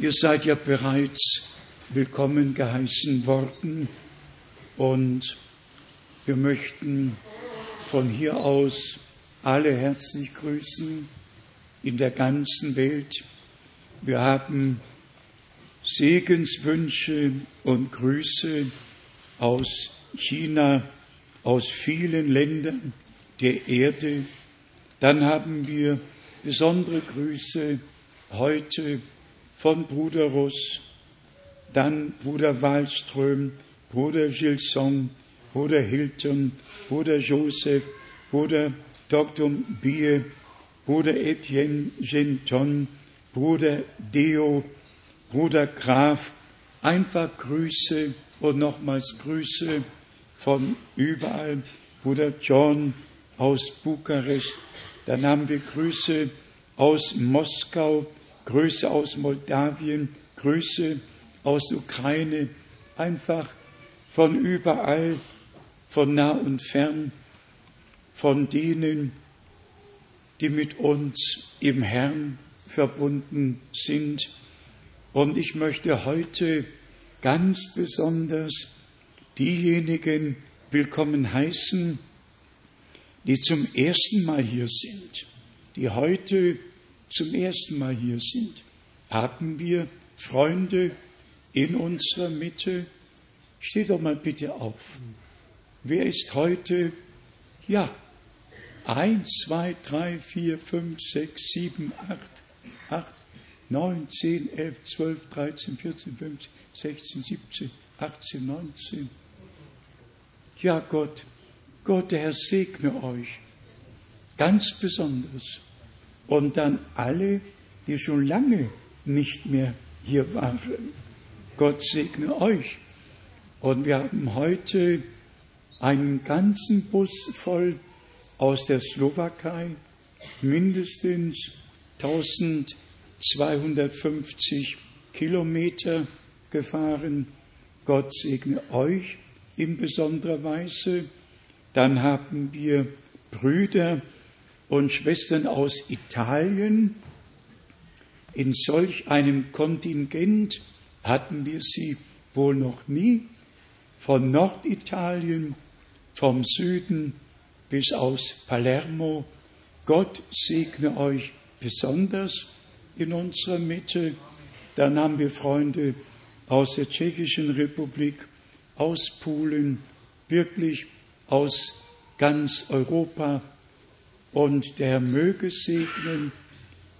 Ihr seid ja bereits willkommen geheißen worden und wir möchten von hier aus alle herzlich grüßen in der ganzen Welt. Wir haben Segenswünsche und Grüße aus China, aus vielen Ländern der Erde. Dann haben wir besondere Grüße heute von Bruder Russ, dann Bruder Wallström, Bruder Gilson, Bruder Hilton, Bruder Joseph, Bruder Dr. Bie, Bruder Etienne Genton, Bruder Deo, Bruder Graf, einfach Grüße und nochmals Grüße von überall. Bruder John aus Bukarest, dann haben wir Grüße aus Moskau, Grüße aus Moldawien, Grüße aus Ukraine, einfach von überall, von nah und fern, von denen, die mit uns im Herrn verbunden sind. Und ich möchte heute ganz besonders diejenigen willkommen heißen, die zum ersten Mal hier sind, die heute zum ersten Mal hier sind, haben wir Freunde in unserer Mitte. Steht doch mal bitte auf. Wer ist heute? Ja, eins, zwei, drei, vier, fünf, sechs, sieben, acht, acht, neun, zehn, elf, zwölf, dreizehn, vierzehn, fünfzehn, sechzehn, siebzehn, achtzehn, neunzehn. Ja, Gott, Gott, der Herr segne euch ganz besonders und dann alle, die schon lange nicht mehr hier waren. Gott segne euch. Und wir haben heute einen ganzen Bus voll aus der Slowakei, mindestens 1250 Kilometer gefahren. Gott segne euch in besonderer Weise. Dann haben wir Brüder und Schwestern aus Italien. In solch einem Kontingent hatten wir sie wohl noch nie. Von Norditalien, vom Süden bis aus Palermo. Gott segne euch besonders in unserer Mitte. Dann haben wir Freunde aus der Tschechischen Republik, aus Polen, wirklich aus ganz Europa, und der möge segnen,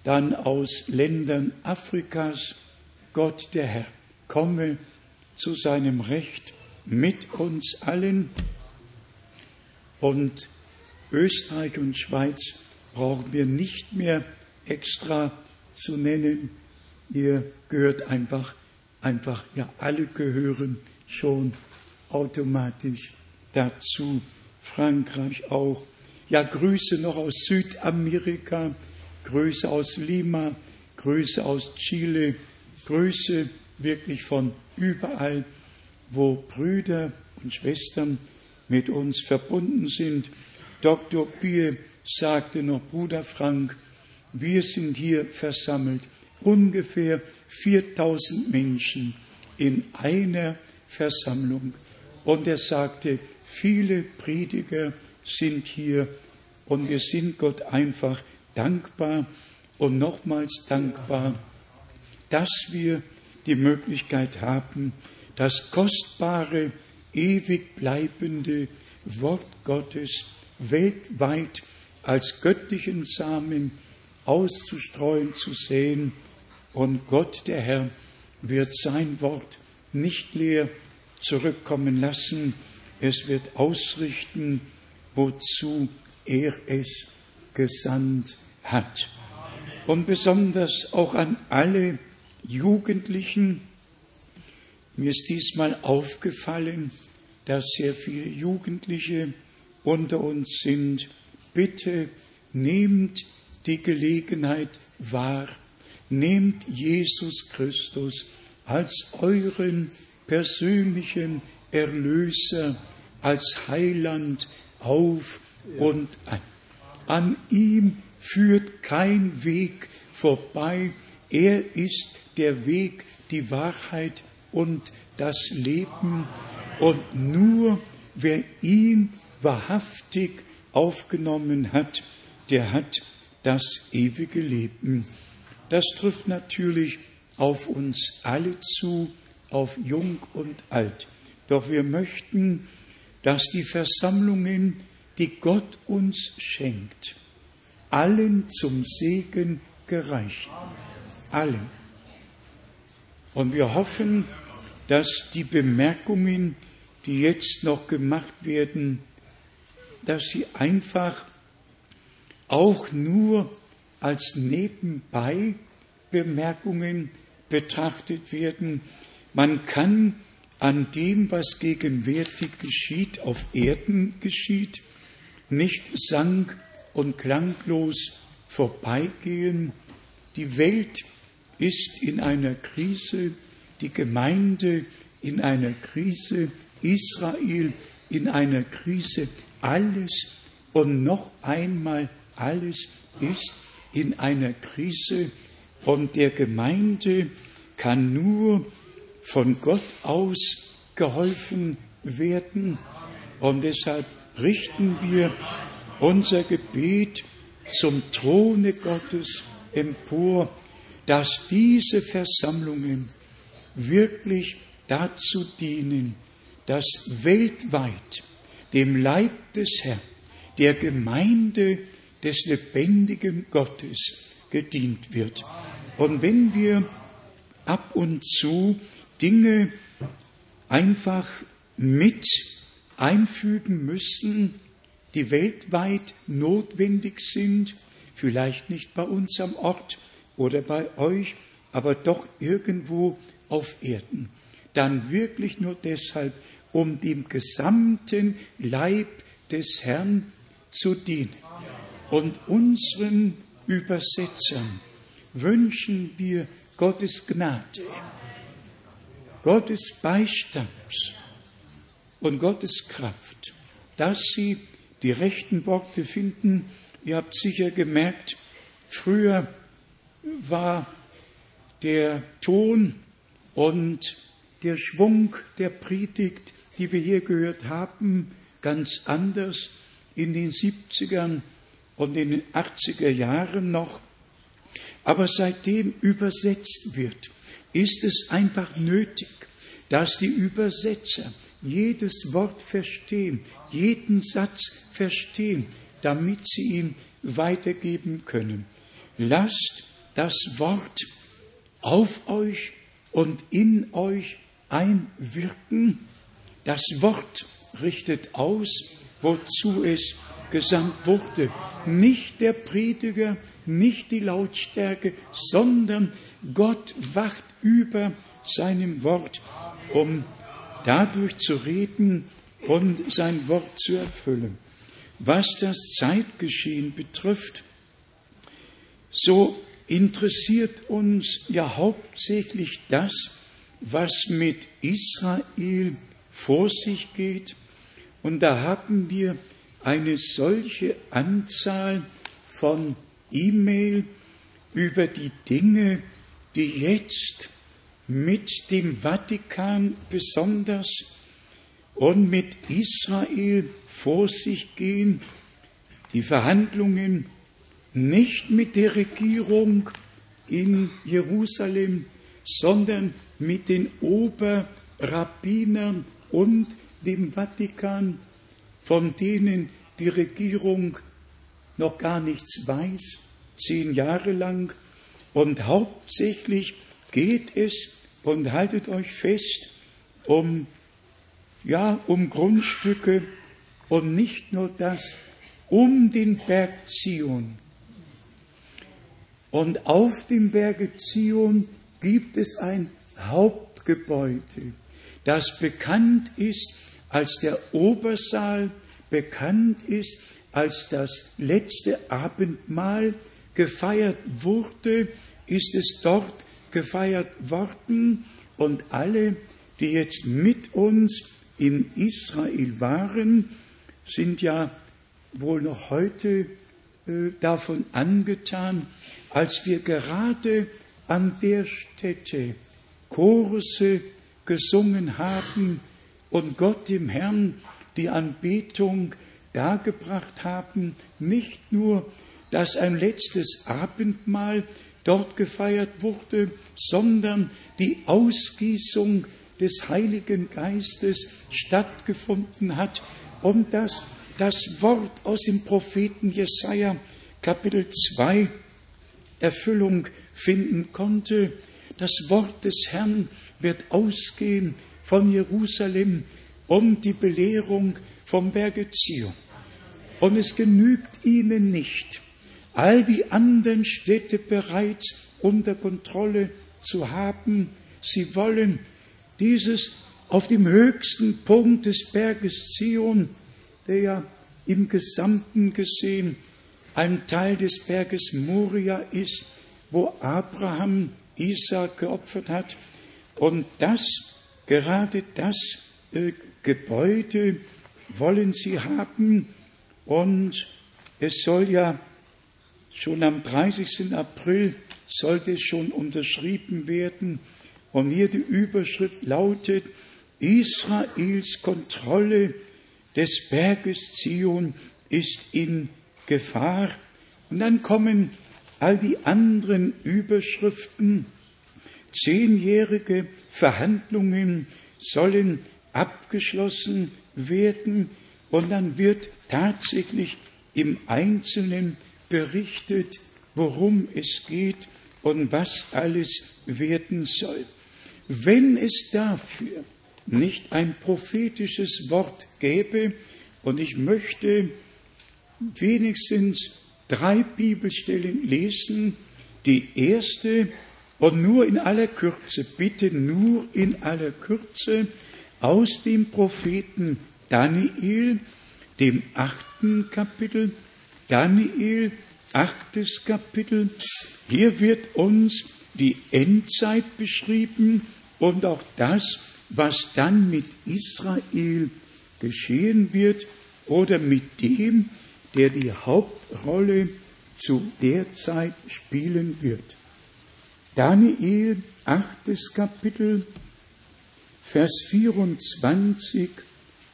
dann aus Ländern Afrikas, Gott der Herr, komme zu seinem Recht mit uns allen. Und Österreich und Schweiz brauchen wir nicht mehr extra zu nennen. Ihr gehört einfach, einfach, ja, alle gehören schon automatisch dazu. Frankreich auch ja, Grüße noch aus Südamerika, Grüße aus Lima, Grüße aus Chile, Grüße wirklich von überall, wo Brüder und Schwestern mit uns verbunden sind. Dr. Bier sagte noch, Bruder Frank, wir sind hier versammelt, ungefähr 4000 Menschen in einer Versammlung. Und er sagte, viele Prediger sind hier und wir sind Gott einfach dankbar und nochmals dankbar, dass wir die Möglichkeit haben, das kostbare, ewig bleibende Wort Gottes weltweit als göttlichen Samen auszustreuen, zu sehen. Und Gott, der Herr, wird sein Wort nicht leer zurückkommen lassen. Es wird ausrichten, wozu er es gesandt hat. Und besonders auch an alle Jugendlichen. Mir ist diesmal aufgefallen, dass sehr viele Jugendliche unter uns sind. Bitte nehmt die Gelegenheit wahr. Nehmt Jesus Christus als euren persönlichen Erlöser, als Heiland, auf und an. An ihm führt kein Weg vorbei. Er ist der Weg, die Wahrheit und das Leben. Und nur wer ihn wahrhaftig aufgenommen hat, der hat das ewige Leben. Das trifft natürlich auf uns alle zu, auf Jung und Alt. Doch wir möchten, dass die Versammlungen, die Gott uns schenkt, allen zum Segen gereichen. Allen. Und wir hoffen, dass die Bemerkungen, die jetzt noch gemacht werden, dass sie einfach auch nur als nebenbei Bemerkungen betrachtet werden. Man kann an dem, was gegenwärtig geschieht, auf Erden geschieht, nicht sang- und klanglos vorbeigehen. Die Welt ist in einer Krise, die Gemeinde in einer Krise, Israel in einer Krise, alles und noch einmal alles ist in einer Krise und der Gemeinde kann nur von Gott aus geholfen werden. Und deshalb richten wir unser Gebet zum Throne Gottes empor, dass diese Versammlungen wirklich dazu dienen, dass weltweit dem Leib des Herrn, der Gemeinde des lebendigen Gottes gedient wird. Und wenn wir ab und zu Dinge einfach mit einfügen müssen, die weltweit notwendig sind, vielleicht nicht bei uns am Ort oder bei euch, aber doch irgendwo auf Erden, dann wirklich nur deshalb, um dem gesamten Leib des Herrn zu dienen. Und unseren Übersetzern wünschen wir Gottes Gnade, Gottes Beistand und Gottes Kraft, dass sie die rechten Worte finden. Ihr habt sicher gemerkt, früher war der Ton und der Schwung der Predigt, die wir hier gehört haben, ganz anders in den 70ern und in den 80er Jahren noch. Aber seitdem übersetzt wird, ist es einfach nötig, dass die Übersetzer jedes Wort verstehen, jeden Satz verstehen, damit sie ihn weitergeben können. Lasst das Wort auf euch und in euch einwirken. Das Wort richtet aus, wozu es gesandt wurde. Nicht der Prediger, nicht die Lautstärke, sondern Gott wacht über seinem Wort, um dadurch zu reden und sein Wort zu erfüllen. Was das Zeitgeschehen betrifft, so interessiert uns ja hauptsächlich das, was mit Israel vor sich geht. Und da haben wir eine solche Anzahl von E-Mail über die Dinge, die jetzt mit dem Vatikan besonders und mit Israel vor sich gehen, die Verhandlungen nicht mit der Regierung in Jerusalem, sondern mit den Oberrabbinern und dem Vatikan, von denen die Regierung noch gar nichts weiß, zehn Jahre lang. Und hauptsächlich geht es, und haltet euch fest, um, ja, um Grundstücke und nicht nur das, um den Berg Zion. Und auf dem Berge Zion gibt es ein Hauptgebäude, das bekannt ist als der Obersaal, bekannt ist als das letzte Abendmahl gefeiert wurde, ist es dort gefeiert worden und alle, die jetzt mit uns in Israel waren, sind ja wohl noch heute äh, davon angetan, als wir gerade an der Stätte Chorusse gesungen haben und Gott dem Herrn die Anbetung dargebracht haben, nicht nur, dass ein letztes Abendmahl dort gefeiert wurde, sondern die Ausgießung des Heiligen Geistes stattgefunden hat und dass das Wort aus dem Propheten Jesaja Kapitel 2 Erfüllung finden konnte. Das Wort des Herrn wird ausgehen von Jerusalem und die Belehrung vom Berge Zion. Und es genügt ihnen nicht, all die anderen Städte bereits unter Kontrolle zu haben. Sie wollen dieses auf dem höchsten Punkt des Berges Zion, der ja im Gesamten gesehen ein Teil des Berges Moria ist, wo Abraham Isaac geopfert hat. Und das, gerade das äh, Gebäude wollen sie haben. Und es soll ja schon am 30. April sollte es schon unterschrieben werden. Und hier die Überschrift lautet, Israels Kontrolle des Berges Zion ist in Gefahr. Und dann kommen all die anderen Überschriften. Zehnjährige Verhandlungen sollen abgeschlossen werden und dann wird tatsächlich im Einzelnen berichtet, worum es geht und was alles werden soll. Wenn es dafür nicht ein prophetisches Wort gäbe, und ich möchte wenigstens drei Bibelstellen lesen, die erste und nur in aller Kürze, bitte nur in aller Kürze aus dem Propheten Daniel, dem achten Kapitel, Daniel, achtes Kapitel. Hier wird uns die Endzeit beschrieben und auch das, was dann mit Israel geschehen wird oder mit dem, der die Hauptrolle zu der Zeit spielen wird. Daniel, achtes Kapitel, Vers 24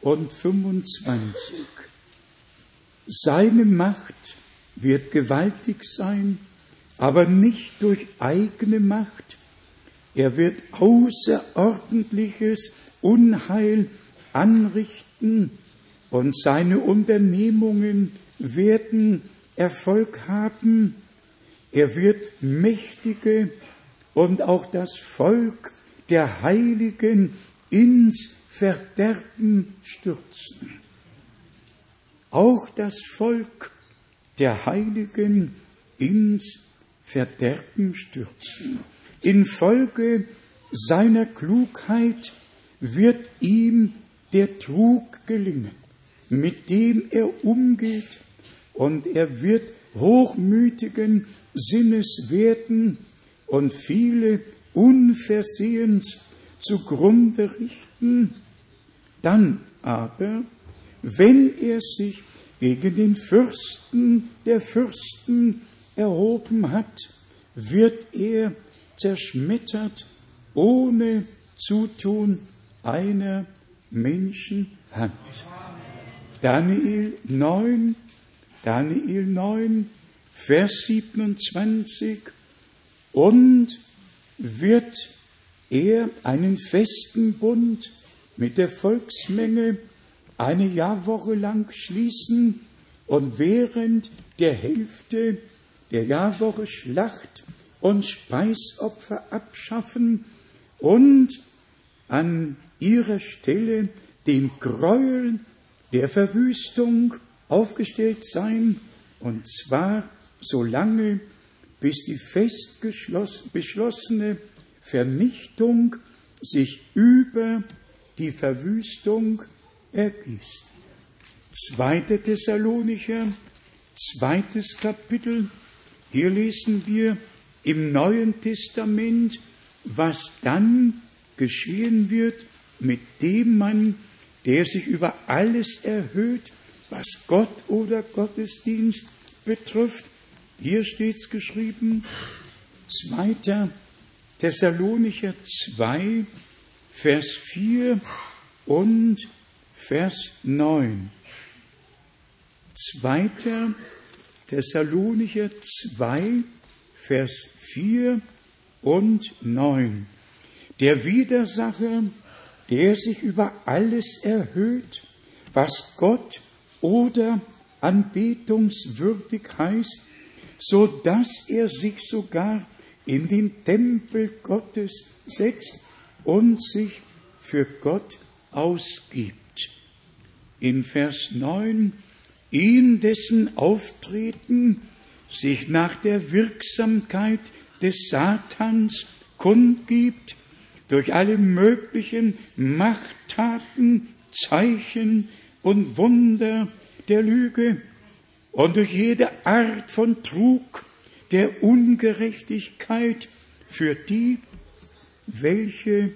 und 25. Seine Macht wird gewaltig sein, aber nicht durch eigene Macht. Er wird außerordentliches Unheil anrichten und seine Unternehmungen werden Erfolg haben. Er wird Mächtige und auch das Volk der Heiligen ins Verderben stürzen. Auch das Volk der Heiligen ins Verderben stürzen. Infolge seiner Klugheit wird ihm der Trug gelingen, mit dem er umgeht, und er wird hochmütigen Sinnes werden und viele unversehens zugrunde richten, dann aber, wenn er sich gegen den Fürsten der Fürsten erhoben hat, wird er zerschmettert ohne Zutun einer Menschenhand. Daniel 9, Daniel 9, Vers 27 und wird er einen festen Bund mit der Volksmenge eine Jahrwoche lang schließen und während der Hälfte der Jahrwoche Schlacht und Speisopfer abschaffen und an ihrer Stelle dem Gräuel der Verwüstung aufgestellt sein, und zwar solange, bis die fest beschlossene Vernichtung sich über die Verwüstung ergießt. Zweite Thessalonicher, zweites Kapitel. Hier lesen wir im Neuen Testament, was dann geschehen wird mit dem Mann, der sich über alles erhöht, was Gott oder Gottesdienst betrifft. Hier steht's geschrieben, 2. Thessalonicher 2, Vers 4 und Vers 9. 2. Thessalonicher 2, Vers 4 und 9. Der Widersacher, der sich über alles erhöht, was Gott oder anbetungswürdig heißt, so dass er sich sogar in den Tempel Gottes setzt und sich für Gott ausgibt. In Vers 9, ihn dessen Auftreten sich nach der Wirksamkeit des Satans kundgibt, durch alle möglichen Machttaten, Zeichen und Wunder der Lüge und durch jede Art von Trug, der Ungerechtigkeit für die, welche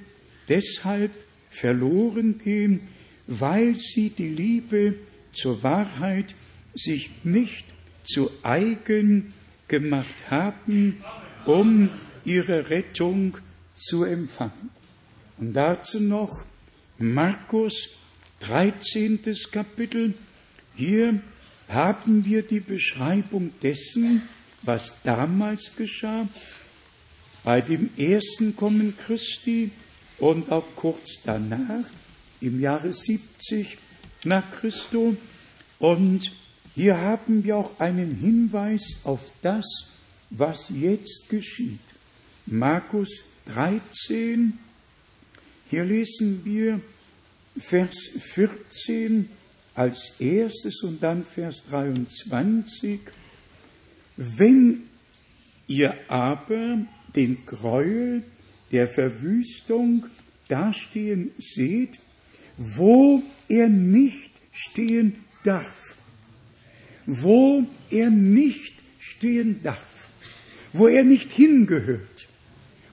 deshalb verloren gehen, weil sie die Liebe zur Wahrheit sich nicht zu eigen gemacht haben, um ihre Rettung zu empfangen. Und dazu noch Markus 13. Kapitel. Hier haben wir die Beschreibung dessen, was damals geschah, bei dem ersten Kommen Christi und auch kurz danach, im Jahre 70 nach Christus. Und hier haben wir auch einen Hinweis auf das, was jetzt geschieht. Markus 13, hier lesen wir Vers 14 als erstes und dann Vers 23. Wenn ihr aber den Gräuel der Verwüstung dastehen seht, wo er nicht stehen darf, wo er nicht stehen darf, wo er nicht hingehört,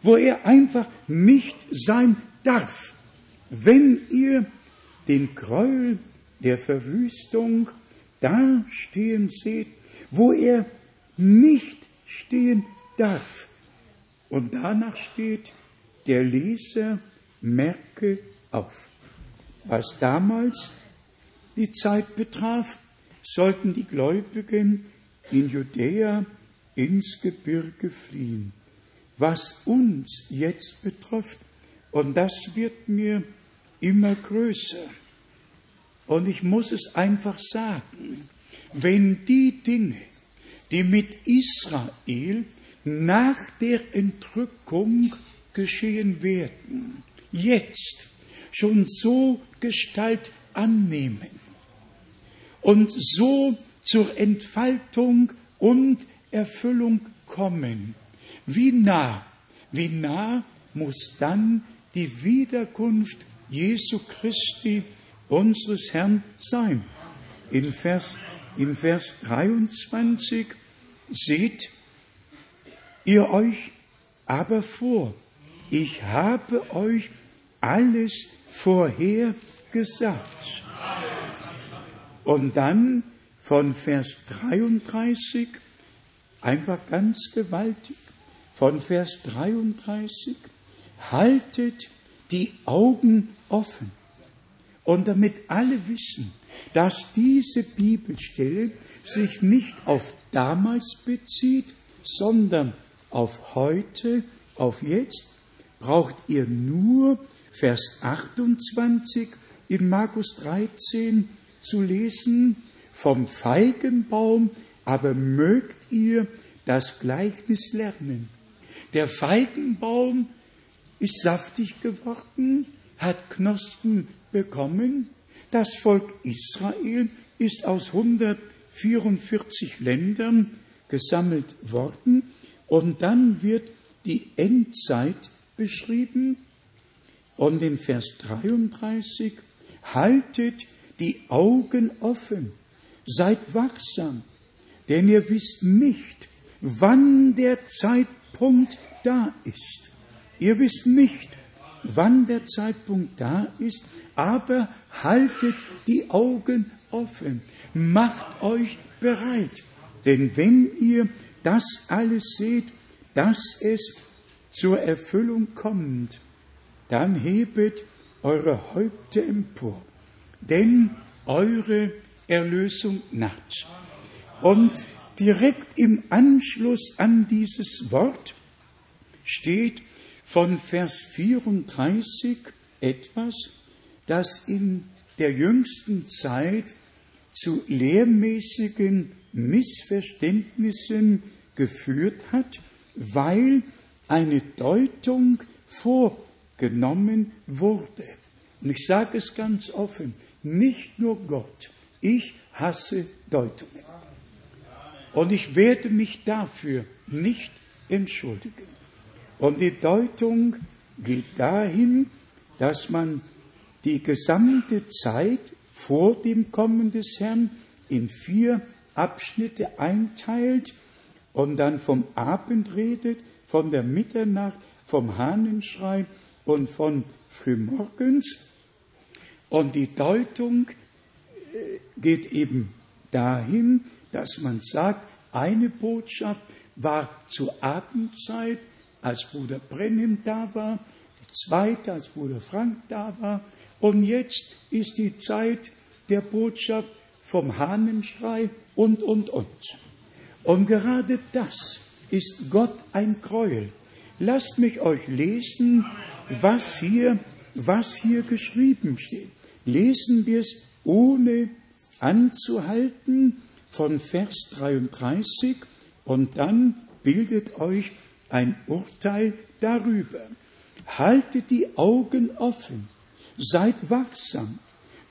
wo er einfach nicht sein darf, wenn ihr den Gräuel der Verwüstung da stehen seht, wo er nicht stehen darf. Und danach steht, der Leser merke auf. Was damals die Zeit betraf, sollten die Gläubigen in Judäa ins Gebirge fliehen. Was uns jetzt betrifft, und das wird mir immer größer, und ich muss es einfach sagen, wenn die Dinge, die mit Israel nach der Entrückung geschehen werden, jetzt schon so Gestalt annehmen und so zur Entfaltung und Erfüllung kommen, wie nah, wie nah muss dann die Wiederkunft Jesu Christi unseres Herrn sein. In Vers, in Vers 23 seht ihr euch aber vor, ich habe euch alles vorher gesagt. Und dann von Vers 33, einfach ganz gewaltig, von Vers 33, haltet die Augen offen und damit alle wissen, dass diese Bibelstelle sich nicht auf damals bezieht, sondern auf heute, auf jetzt, braucht ihr nur Vers 28 in Markus 13 zu lesen, vom Feigenbaum aber mögt ihr das Gleichnis lernen. Der Feigenbaum ist saftig geworden, hat Knospen bekommen. Das Volk Israel ist aus 144 Ländern gesammelt worden und dann wird die Endzeit beschrieben und in Vers 33 haltet die Augen offen, seid wachsam, denn ihr wisst nicht, wann der Zeitpunkt da ist. Ihr wisst nicht, wann der Zeitpunkt da ist, aber haltet die Augen offen, macht euch bereit. Denn wenn ihr das alles seht, dass es zur Erfüllung kommt, dann hebet eure Häupter empor, denn eure Erlösung naht. Und direkt im Anschluss an dieses Wort steht von Vers 34 etwas, das in der jüngsten Zeit zu lehrmäßigen Missverständnissen geführt hat, weil eine Deutung vorgenommen wurde. Und ich sage es ganz offen, nicht nur Gott, ich hasse Deutungen. Und ich werde mich dafür nicht entschuldigen. Und die Deutung geht dahin, dass man die gesamte Zeit vor dem Kommen des Herrn in vier Abschnitte einteilt und dann vom Abend redet, von der Mitternacht, vom Hahnenschrei und von Frühmorgens. Und die Deutung äh, geht eben dahin, dass man sagt, eine Botschaft war zur Abendzeit, als Bruder Brennim da war, die zweite, als Bruder Frank da war, und jetzt ist die Zeit der Botschaft vom Hahnenschrei und, und, und. Und gerade das ist Gott ein Gräuel. Lasst mich euch lesen, was hier, was hier geschrieben steht. Lesen wir es ohne anzuhalten von Vers 33 und dann bildet euch ein Urteil darüber. Haltet die Augen offen, seid wachsam,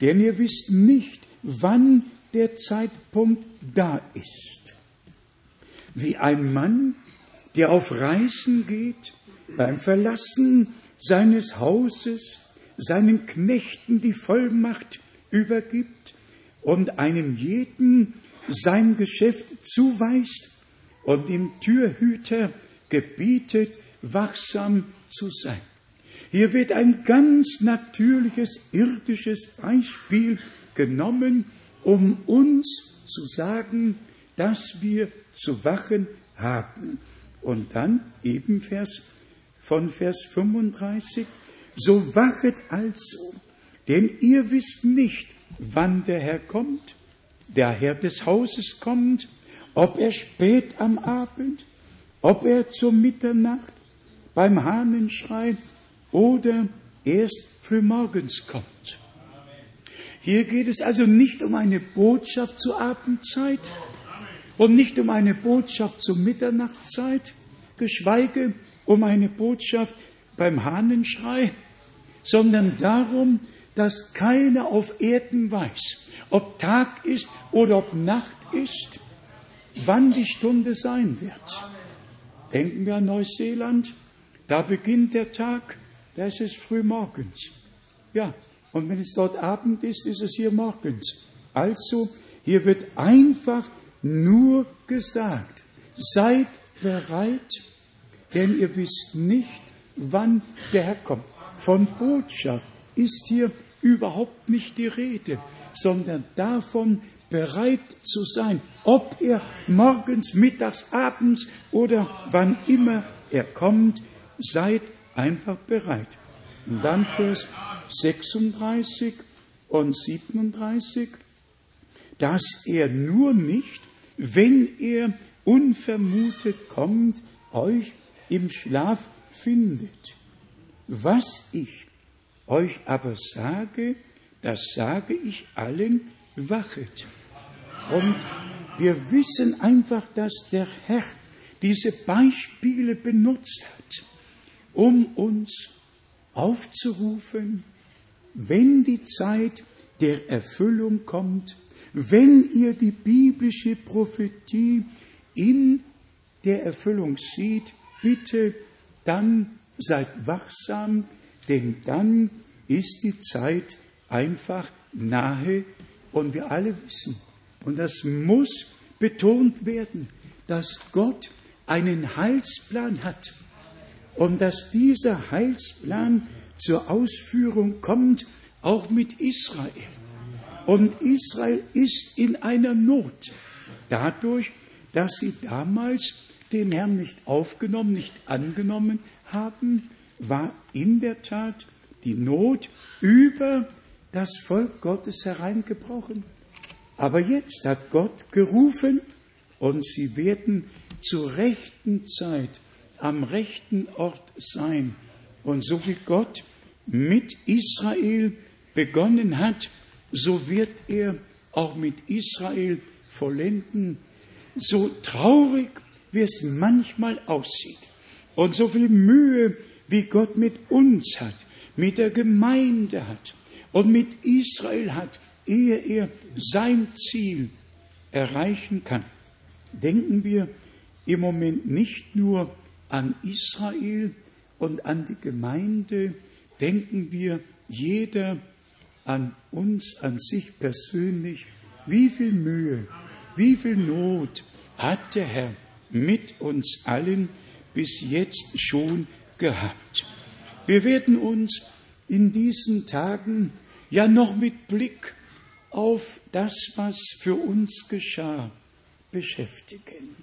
denn ihr wisst nicht, wann der Zeitpunkt da ist. Wie ein Mann, der auf Reisen geht, beim Verlassen seines Hauses seinen Knechten die Vollmacht übergibt und einem jeden sein Geschäft zuweist und dem Türhüter gebietet, wachsam zu sein. Hier wird ein ganz natürliches irdisches Beispiel genommen, um uns zu sagen, dass wir zu wachen haben. Und dann eben Vers von Vers 35, so wachet also, denn ihr wisst nicht, wann der Herr kommt, der Herr des Hauses kommt, ob er spät am Abend, ob er zur Mitternacht beim Hahnenschrei oder erst frühmorgens kommt. Hier geht es also nicht um eine Botschaft zur Abendzeit und nicht um eine Botschaft zur Mitternachtszeit, geschweige um eine Botschaft beim Hahnenschrei, sondern darum, dass keiner auf Erden weiß, ob Tag ist oder ob Nacht ist, wann die Stunde sein wird. Denken wir an Neuseeland, da beginnt der Tag, da ist es früh morgens. Ja, und wenn es dort Abend ist, ist es hier morgens. Also, hier wird einfach nur gesagt, seid bereit, denn ihr wisst nicht, wann der Herr kommt. Von Botschaft ist hier überhaupt nicht die Rede, sondern davon, bereit zu sein, ob er morgens, mittags, abends oder wann immer er kommt, seid einfach bereit. Und dann Vers 36 und 37, dass er nur nicht, wenn er unvermutet kommt, euch im Schlaf findet. Was ich euch aber sage, das sage ich allen, wachet. Und wir wissen einfach, dass der Herr diese Beispiele benutzt hat, um uns aufzurufen, wenn die Zeit der Erfüllung kommt, wenn ihr die biblische Prophetie in der Erfüllung seht, bitte dann seid wachsam, denn dann ist die Zeit einfach nahe und wir alle wissen, und das muss betont werden, dass Gott einen Heilsplan hat und dass dieser Heilsplan zur Ausführung kommt, auch mit Israel. Und Israel ist in einer Not, dadurch, dass sie damals den Herrn nicht aufgenommen, nicht angenommen haben, war in der Tat die Not über das Volk Gottes hereingebrochen. Aber jetzt hat Gott gerufen und sie werden zur rechten Zeit am rechten Ort sein. Und so wie Gott mit Israel begonnen hat, so wird er auch mit Israel vollenden. So traurig, wie es manchmal aussieht und so viel Mühe, wie Gott mit uns hat, mit der Gemeinde hat und mit Israel hat, ehe er sein Ziel erreichen kann. Denken wir im Moment nicht nur an Israel und an die Gemeinde, denken wir jeder an uns, an sich persönlich, wie viel Mühe, wie viel Not hat der Herr mit uns allen bis jetzt schon gehabt. Wir werden uns in diesen Tagen ja noch mit Blick auf das, was für uns geschah, beschäftigen.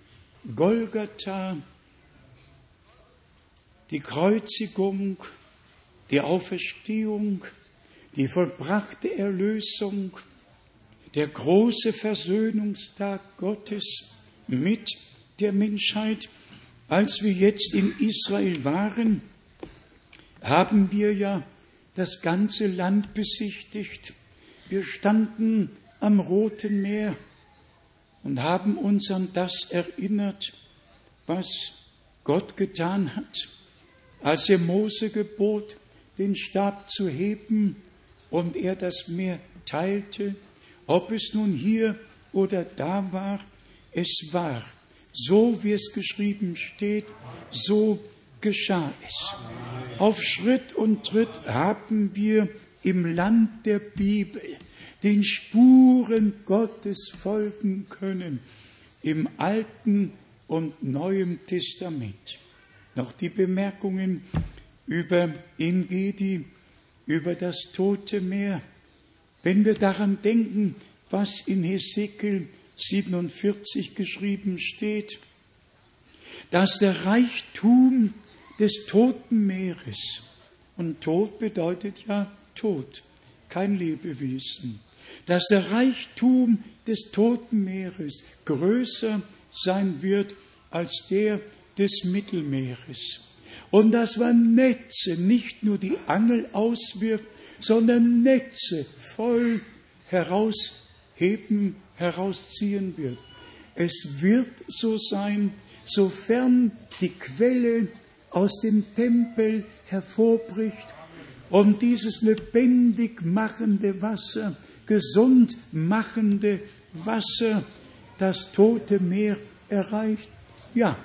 Golgatha, die Kreuzigung, die Auferstehung, die vollbrachte Erlösung, der große Versöhnungstag Gottes mit der Menschheit. Als wir jetzt in Israel waren, haben wir ja das ganze Land besichtigt. Wir standen am Roten Meer und haben uns an das erinnert, was Gott getan hat, als er Mose gebot, den Stab zu heben und er das Meer teilte, ob es nun hier oder da war, es war, so wie es geschrieben steht, so geschah es. Auf Schritt und Tritt haben wir im Land der Bibel den Spuren Gottes folgen können, im Alten und Neuen Testament. Noch die Bemerkungen über Ingedi, über das Tote Meer. Wenn wir daran denken, was in Hesekiel 47 geschrieben steht, dass der Reichtum des Toten Meeres, und Tod bedeutet ja Tod, kein Lebewesen, dass der Reichtum des Toten Meeres größer sein wird als der des Mittelmeeres. Und dass man Netze, nicht nur die Angel auswirft, sondern Netze voll herausheben, herausziehen wird. Es wird so sein, sofern die Quelle aus dem Tempel hervorbricht und dieses lebendig machende Wasser, gesund machende Wasser das tote Meer erreicht. Ja,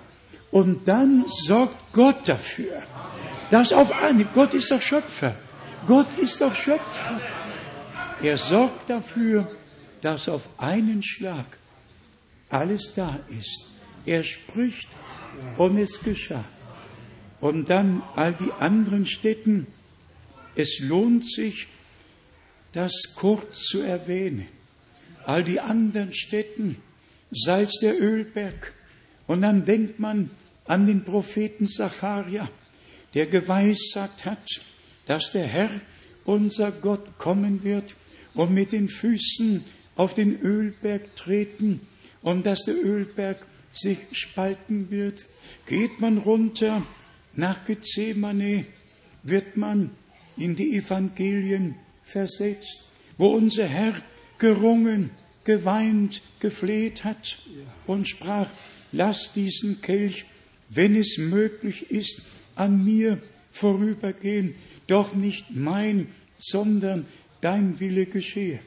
und dann sorgt Gott dafür, dass auf eine, Gott ist doch Schöpfer, Gott ist doch Schöpfer. Er sorgt dafür, dass auf einen Schlag alles da ist. Er spricht und es geschah. Und dann all die anderen Städten, es lohnt sich, das kurz zu erwähnen. All die anderen Städten, es der Ölberg, und dann denkt man an den Propheten Zacharia, der geweissagt hat, dass der Herr, unser Gott, kommen wird und mit den Füßen auf den Ölberg treten und dass der Ölberg sich spalten wird. Geht man runter nach Gethsemane, wird man in die Evangelien versetzt, wo unser Herr gerungen, geweint, gefleht hat und sprach, lass diesen Kelch, wenn es möglich ist, an mir vorübergehen, doch nicht mein, sondern dein Wille geschehe.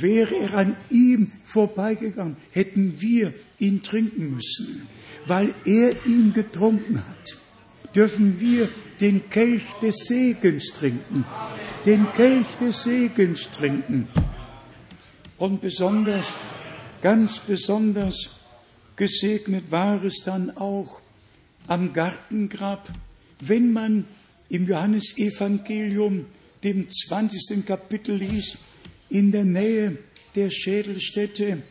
Wäre er an ihm vorbeigegangen, hätten wir ihn trinken müssen, weil er ihn getrunken hat. Dürfen wir den Kelch des Segens trinken, den Kelch des Segens trinken. Und besonders, ganz besonders gesegnet war es dann auch am Gartengrab, wenn man im Johannesevangelium, dem 20. Kapitel liest, in der Nähe der Schädelstätte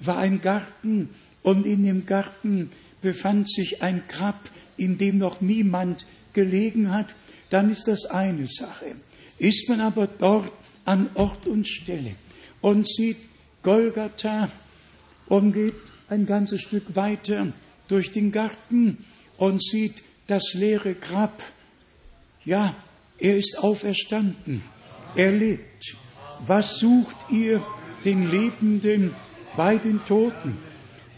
war ein Garten und in dem Garten befand sich ein Grab, in dem noch niemand gelegen hat, dann ist das eine Sache. Ist man aber dort an Ort und Stelle und sieht Golgatha und geht ein ganzes Stück weiter durch den Garten und sieht das leere Grab. Ja, er ist auferstanden. Er lebt. Was sucht ihr den Lebenden bei den Toten?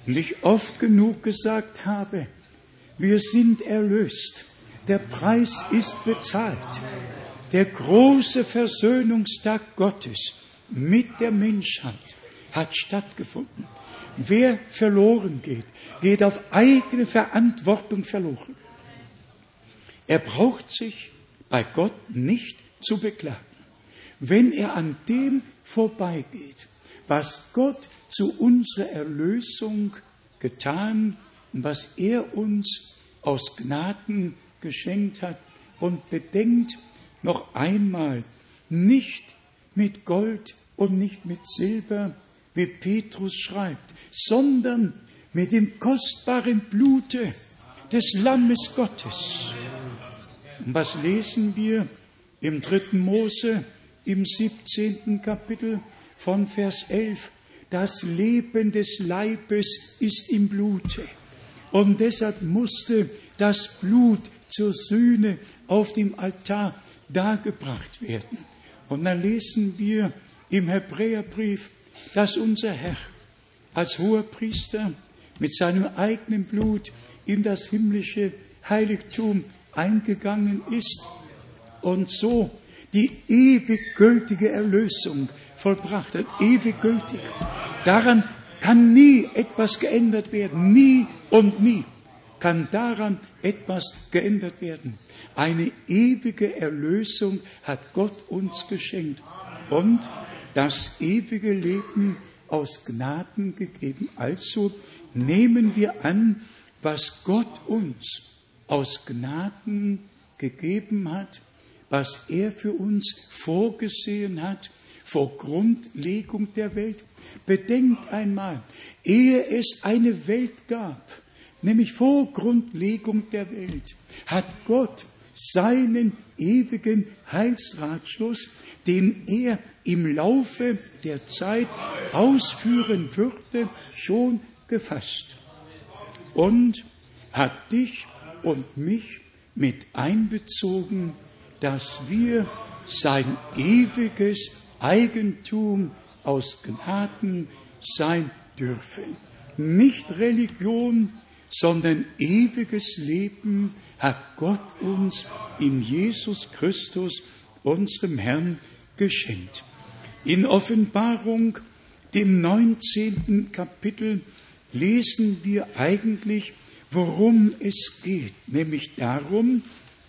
Und ich oft genug gesagt habe, wir sind erlöst. Der Preis ist bezahlt. Der große Versöhnungstag Gottes mit der Menschheit hat stattgefunden. Wer verloren geht, geht auf eigene Verantwortung verloren. Er braucht sich bei Gott nicht zu beklagen. Wenn er an dem vorbeigeht, was Gott zu unserer Erlösung getan und was er uns aus Gnaden geschenkt hat und bedenkt noch einmal nicht mit Gold und nicht mit Silber, wie Petrus schreibt, sondern mit dem kostbaren Blute des Lammes Gottes. Und was lesen wir im dritten Mose im 17. Kapitel von Vers 11? Das Leben des Leibes ist im Blute. Und deshalb musste das Blut zur Sühne auf dem Altar dargebracht werden. Und dann lesen wir im Hebräerbrief, dass unser Herr als hoher Priester mit seinem eigenen Blut in das himmlische Heiligtum eingegangen ist und so die ewig gültige Erlösung vollbracht hat. Ewig gültig. Daran kann nie etwas geändert werden. Nie und nie kann daran etwas geändert werden. Eine ewige Erlösung hat Gott uns geschenkt. Und das ewige Leben aus Gnaden gegeben. Also nehmen wir an, was Gott uns aus Gnaden gegeben hat, was er für uns vorgesehen hat vor Grundlegung der Welt. Bedenkt einmal, ehe es eine Welt gab, nämlich vor Grundlegung der Welt, hat Gott seinen ewigen Heilsratschluss, den er im Laufe der Zeit ausführen würde, schon gefasst. Und hat dich und mich mit einbezogen, dass wir sein ewiges Eigentum aus Gnaden sein dürfen. Nicht Religion, sondern ewiges Leben hat Gott uns in Jesus Christus, unserem Herrn, geschenkt. In Offenbarung, dem 19. Kapitel, lesen wir eigentlich, worum es geht, nämlich darum,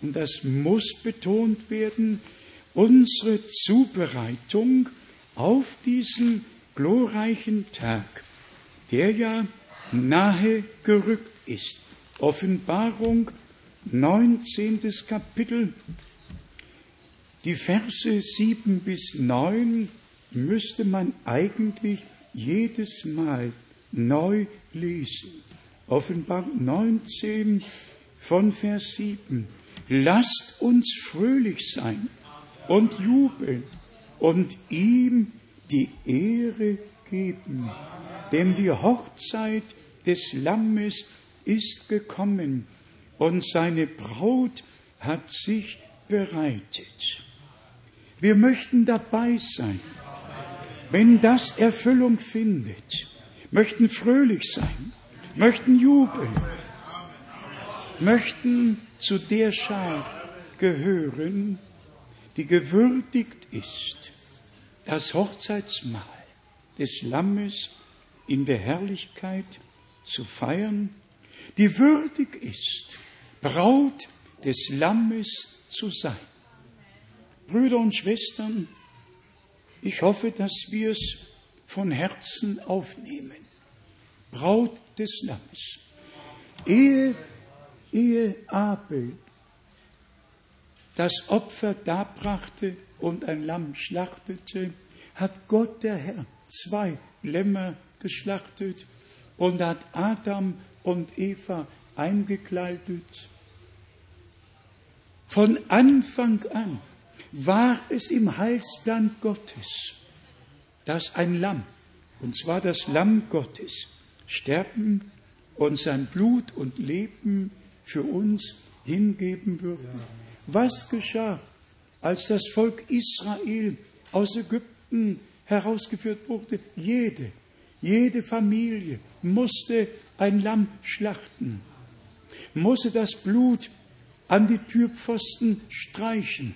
und das muss betont werden, unsere Zubereitung auf diesen glorreichen Tag, der ja nahe gerückt ist. Offenbarung 19. Kapitel, die Verse 7 bis 9 müsste man eigentlich jedes Mal neu lesen. Offenbarung 19 von Vers 7. Lasst uns fröhlich sein und jubeln und ihm die Ehre geben, denn die Hochzeit des Lammes ist gekommen und seine Braut hat sich bereitet. Wir möchten dabei sein, wenn das Erfüllung findet, möchten fröhlich sein, möchten jubeln, möchten zu der Schar gehören, die gewürdigt ist, das Hochzeitsmahl des Lammes in der Herrlichkeit zu feiern, die würdig ist, Braut des Lammes zu sein. Brüder und Schwestern, ich hoffe, dass wir es von Herzen aufnehmen. Braut des Lammes. Ehe, ehe Abel das Opfer darbrachte und ein Lamm schlachtete, hat Gott der Herr zwei Lämmer geschlachtet und hat Adam und Eva eingekleidet. Von Anfang an war es im Heilsplan Gottes, dass ein Lamm, und zwar das Lamm Gottes, sterben und sein Blut und Leben für uns hingeben würde. Was geschah, als das Volk Israel aus Ägypten herausgeführt wurde? Jede, jede Familie musste ein Lamm schlachten, musste das Blut an die Türpfosten streichen,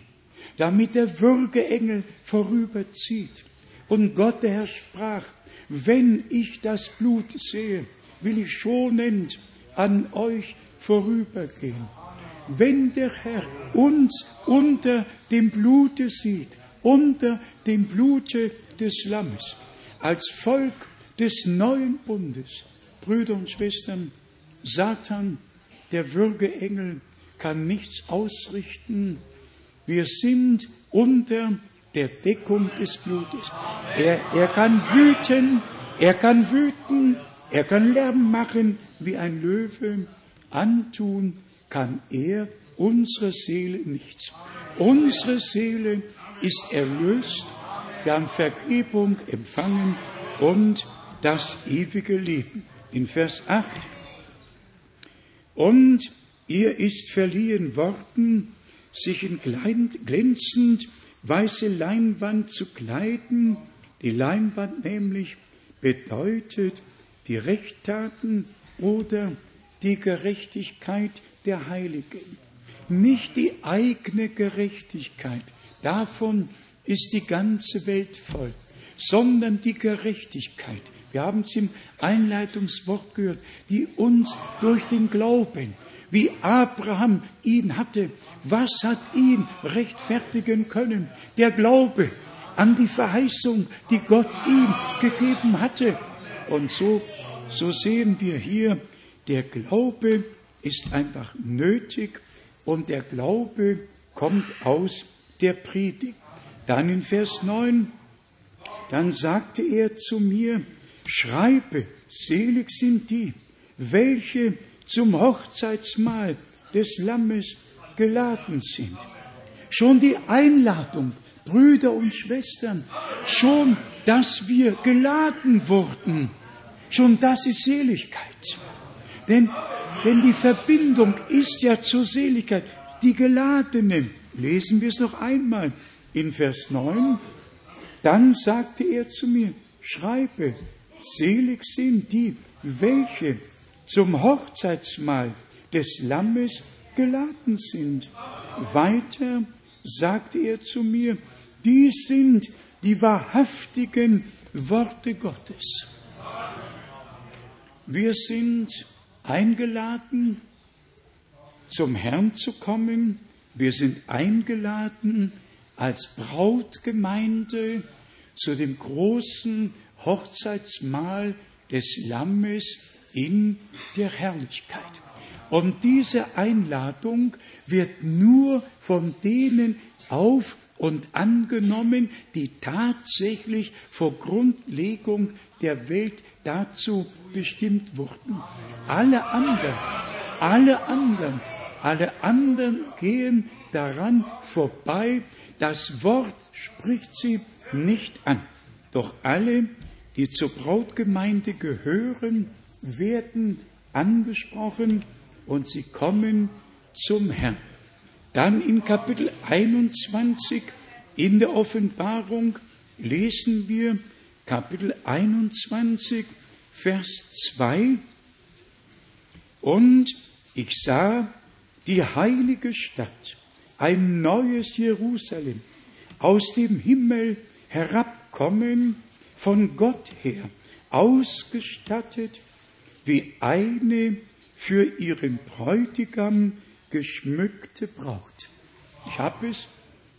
damit der Würgeengel vorüberzieht. Und Gott der Herr sprach, wenn ich das Blut sehe, will ich schonend an euch vorübergehen. Wenn der Herr uns unter dem Blute sieht, unter dem Blute des Lammes, als Volk des neuen Bundes, Brüder und Schwestern, Satan, der Würgeengel, kann nichts ausrichten. Wir sind unter der Deckung des Blutes. Er, er kann wüten, er kann wüten, er kann Lärm machen wie ein Löwe. Antun kann er unsere Seele nichts. Unsere Seele ist erlöst, wir haben Vergebung empfangen und das ewige Leben. In Vers 8. Und ihr ist verliehen worden, sich in glänzend weiße Leinwand zu kleiden. Die Leinwand nämlich bedeutet die Rechttaten oder die Gerechtigkeit der Heiligen. Nicht die eigene Gerechtigkeit, davon ist die ganze Welt voll, sondern die Gerechtigkeit. Wir haben es im Einleitungswort gehört, die uns durch den Glauben, wie Abraham ihn hatte, was hat ihn rechtfertigen können? Der Glaube an die Verheißung, die Gott ihm gegeben hatte. Und so, so sehen wir hier, der Glaube ist einfach nötig und der Glaube kommt aus der Predigt. Dann in Vers 9, dann sagte er zu mir, schreibe, selig sind die, welche zum Hochzeitsmahl des Lammes geladen sind. Schon die Einladung, Brüder und Schwestern, schon, dass wir geladen wurden, schon das ist Seligkeit. Denn, denn die Verbindung ist ja zur Seligkeit. Die Geladenen, lesen wir es noch einmal in Vers 9, dann sagte er zu mir, schreibe, selig sind die, welche zum Hochzeitsmahl des Lammes geladen sind. Weiter sagte er zu mir, dies sind die wahrhaftigen Worte Gottes. Wir sind eingeladen, zum Herrn zu kommen. Wir sind eingeladen als Brautgemeinde zu dem großen Hochzeitsmahl des Lammes in der Herrlichkeit. Und diese Einladung wird nur von denen auf und angenommen, die tatsächlich vor Grundlegung der Welt dazu bestimmt wurden. Alle anderen, alle anderen, alle anderen gehen daran vorbei. Das Wort spricht sie nicht an. Doch alle, die zur Brautgemeinde gehören, werden angesprochen und sie kommen zum Herrn. Dann in Kapitel 21 in der Offenbarung lesen wir Kapitel 21, Vers 2. Und ich sah die heilige Stadt, ein neues Jerusalem, aus dem Himmel herabkommen, von Gott her, ausgestattet wie eine für ihren Bräutigam geschmückte Braut. Ich habe es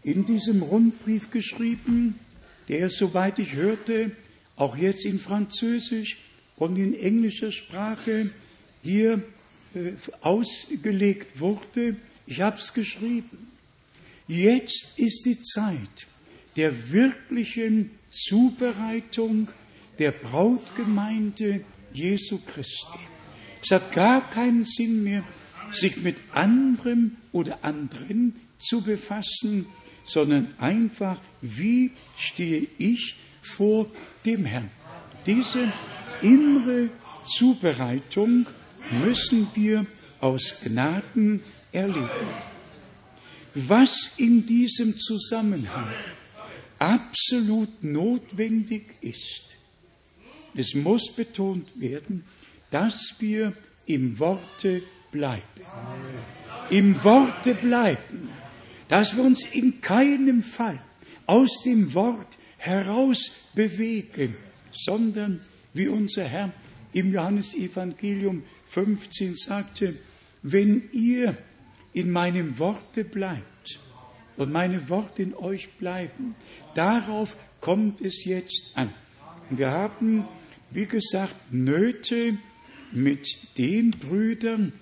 in diesem Rundbrief geschrieben, der, soweit ich hörte, auch jetzt in Französisch und in englischer Sprache hier äh, ausgelegt wurde. Ich habe es geschrieben. Jetzt ist die Zeit der wirklichen Zubereitung der Brautgemeinde Jesu Christi. Es hat gar keinen Sinn mehr, sich mit anderem oder anderen zu befassen, sondern einfach, wie stehe ich vor dem Herrn. Diese innere Zubereitung müssen wir aus Gnaden erleben. Was in diesem Zusammenhang absolut notwendig ist, es muss betont werden, dass wir im Worte bleiben. Im Worte bleiben. Dass wir uns in keinem Fall aus dem Wort heraus bewegen, sondern wie unser Herr im Johannesevangelium 15 sagte, wenn ihr in meinem Worte bleibt und meine Worte in euch bleiben, darauf kommt es jetzt an. Wir haben, wie gesagt, Nöte mit den Brüdern,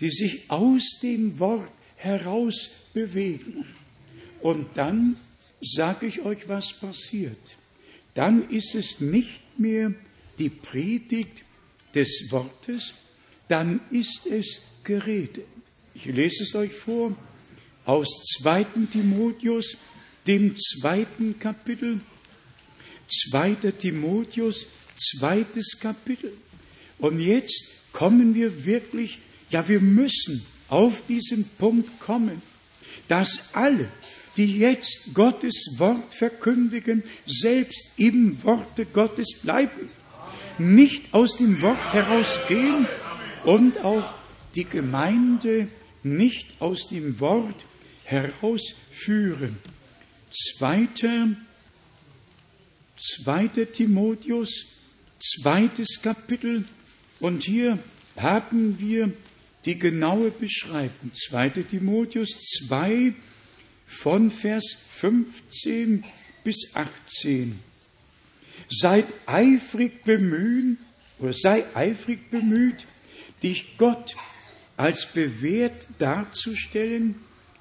die sich aus dem Wort heraus bewegen. Und dann sage ich euch, was passiert. Dann ist es nicht mehr die Predigt des Wortes, dann ist es Gerede. Ich lese es euch vor aus 2. Timotheus, dem zweiten Kapitel. 2. Timotheus, zweites Kapitel. Und jetzt kommen wir wirklich, ja, wir müssen auf diesen Punkt kommen, dass alle, die jetzt Gottes Wort verkündigen, selbst im Worte Gottes bleiben, nicht aus dem Wort herausgehen und auch die Gemeinde nicht aus dem Wort herausführen. Zweiter, zweiter Timotheus, zweites Kapitel, und hier haben wir die genaue Beschreibung. 2. Timotheus 2 von Vers 15 bis 18. Seid eifrig bemühen oder sei eifrig bemüht, dich Gott als bewährt darzustellen,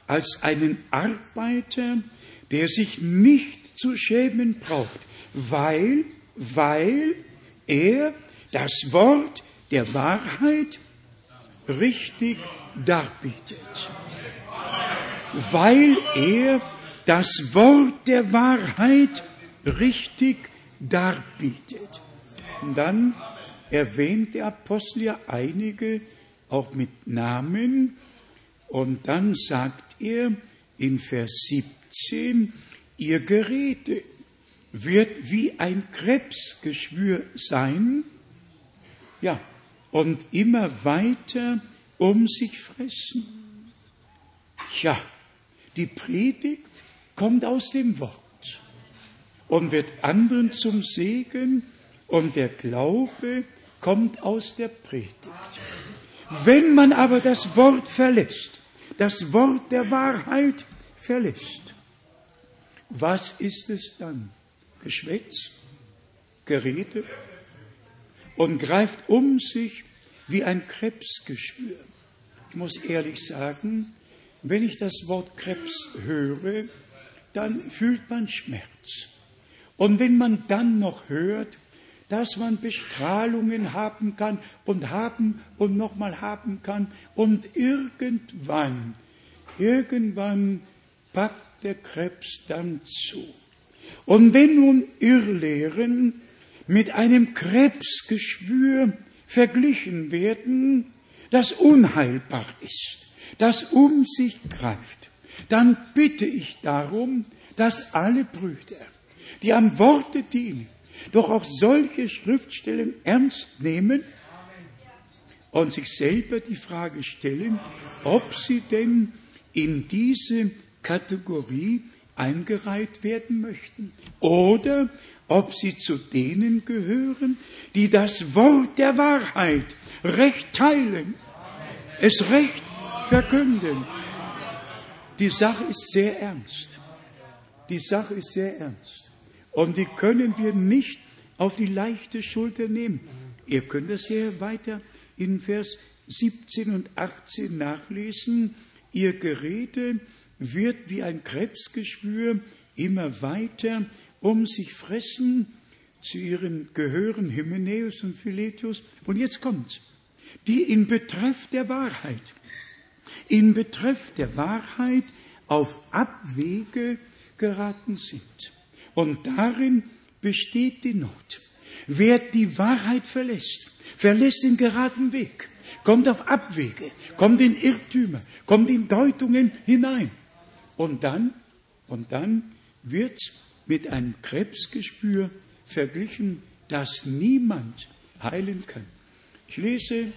als einen Arbeiter, der sich nicht zu schämen braucht, weil, weil er das Wort der Wahrheit richtig darbietet. Weil er das Wort der Wahrheit richtig darbietet. Und dann erwähnt der Apostel ja einige auch mit Namen. Und dann sagt er in Vers 17, ihr Gerede wird wie ein Krebsgeschwür sein, ja, und immer weiter um sich fressen. Ja, die Predigt kommt aus dem Wort und wird anderen zum Segen und der Glaube kommt aus der Predigt. Wenn man aber das Wort verlässt, das Wort der Wahrheit verlässt, was ist es dann? Geschwätz, Gerede und greift um sich wie ein Krebsgeschwür. Ich muss ehrlich sagen, wenn ich das Wort Krebs höre, dann fühlt man Schmerz. Und wenn man dann noch hört, dass man Bestrahlungen haben kann und haben und nochmal haben kann und irgendwann, irgendwann packt der Krebs dann zu. Und wenn nun Irrlehren mit einem Krebsgeschwür verglichen werden, das unheilbar ist, das um sich greift, dann bitte ich darum, dass alle Brüder, die am Worte dienen, doch auch solche Schriftstellen ernst nehmen und sich selber die Frage stellen, ob sie denn in diese Kategorie eingereiht werden möchten oder ob sie zu denen gehören, die das Wort der Wahrheit recht teilen, es recht verkünden. Die Sache ist sehr ernst. Die Sache ist sehr ernst. Und die können wir nicht auf die leichte Schulter nehmen. Ihr könnt das hier weiter in Vers 17 und 18 nachlesen. Ihr Gerede wird wie ein Krebsgeschwür immer weiter um sich fressen. Zu ihren Gehören Hymenäus und Philetius. Und jetzt kommt's. die in Betreff der Wahrheit, in Betreff der Wahrheit auf Abwege geraten sind. Und darin besteht die Not. Wer die Wahrheit verlässt, verlässt den geraden Weg, kommt auf Abwege, kommt in Irrtümer, kommt in Deutungen hinein. Und dann, und dann wird mit einem Krebsgespür verglichen, das niemand heilen kann. Ich lese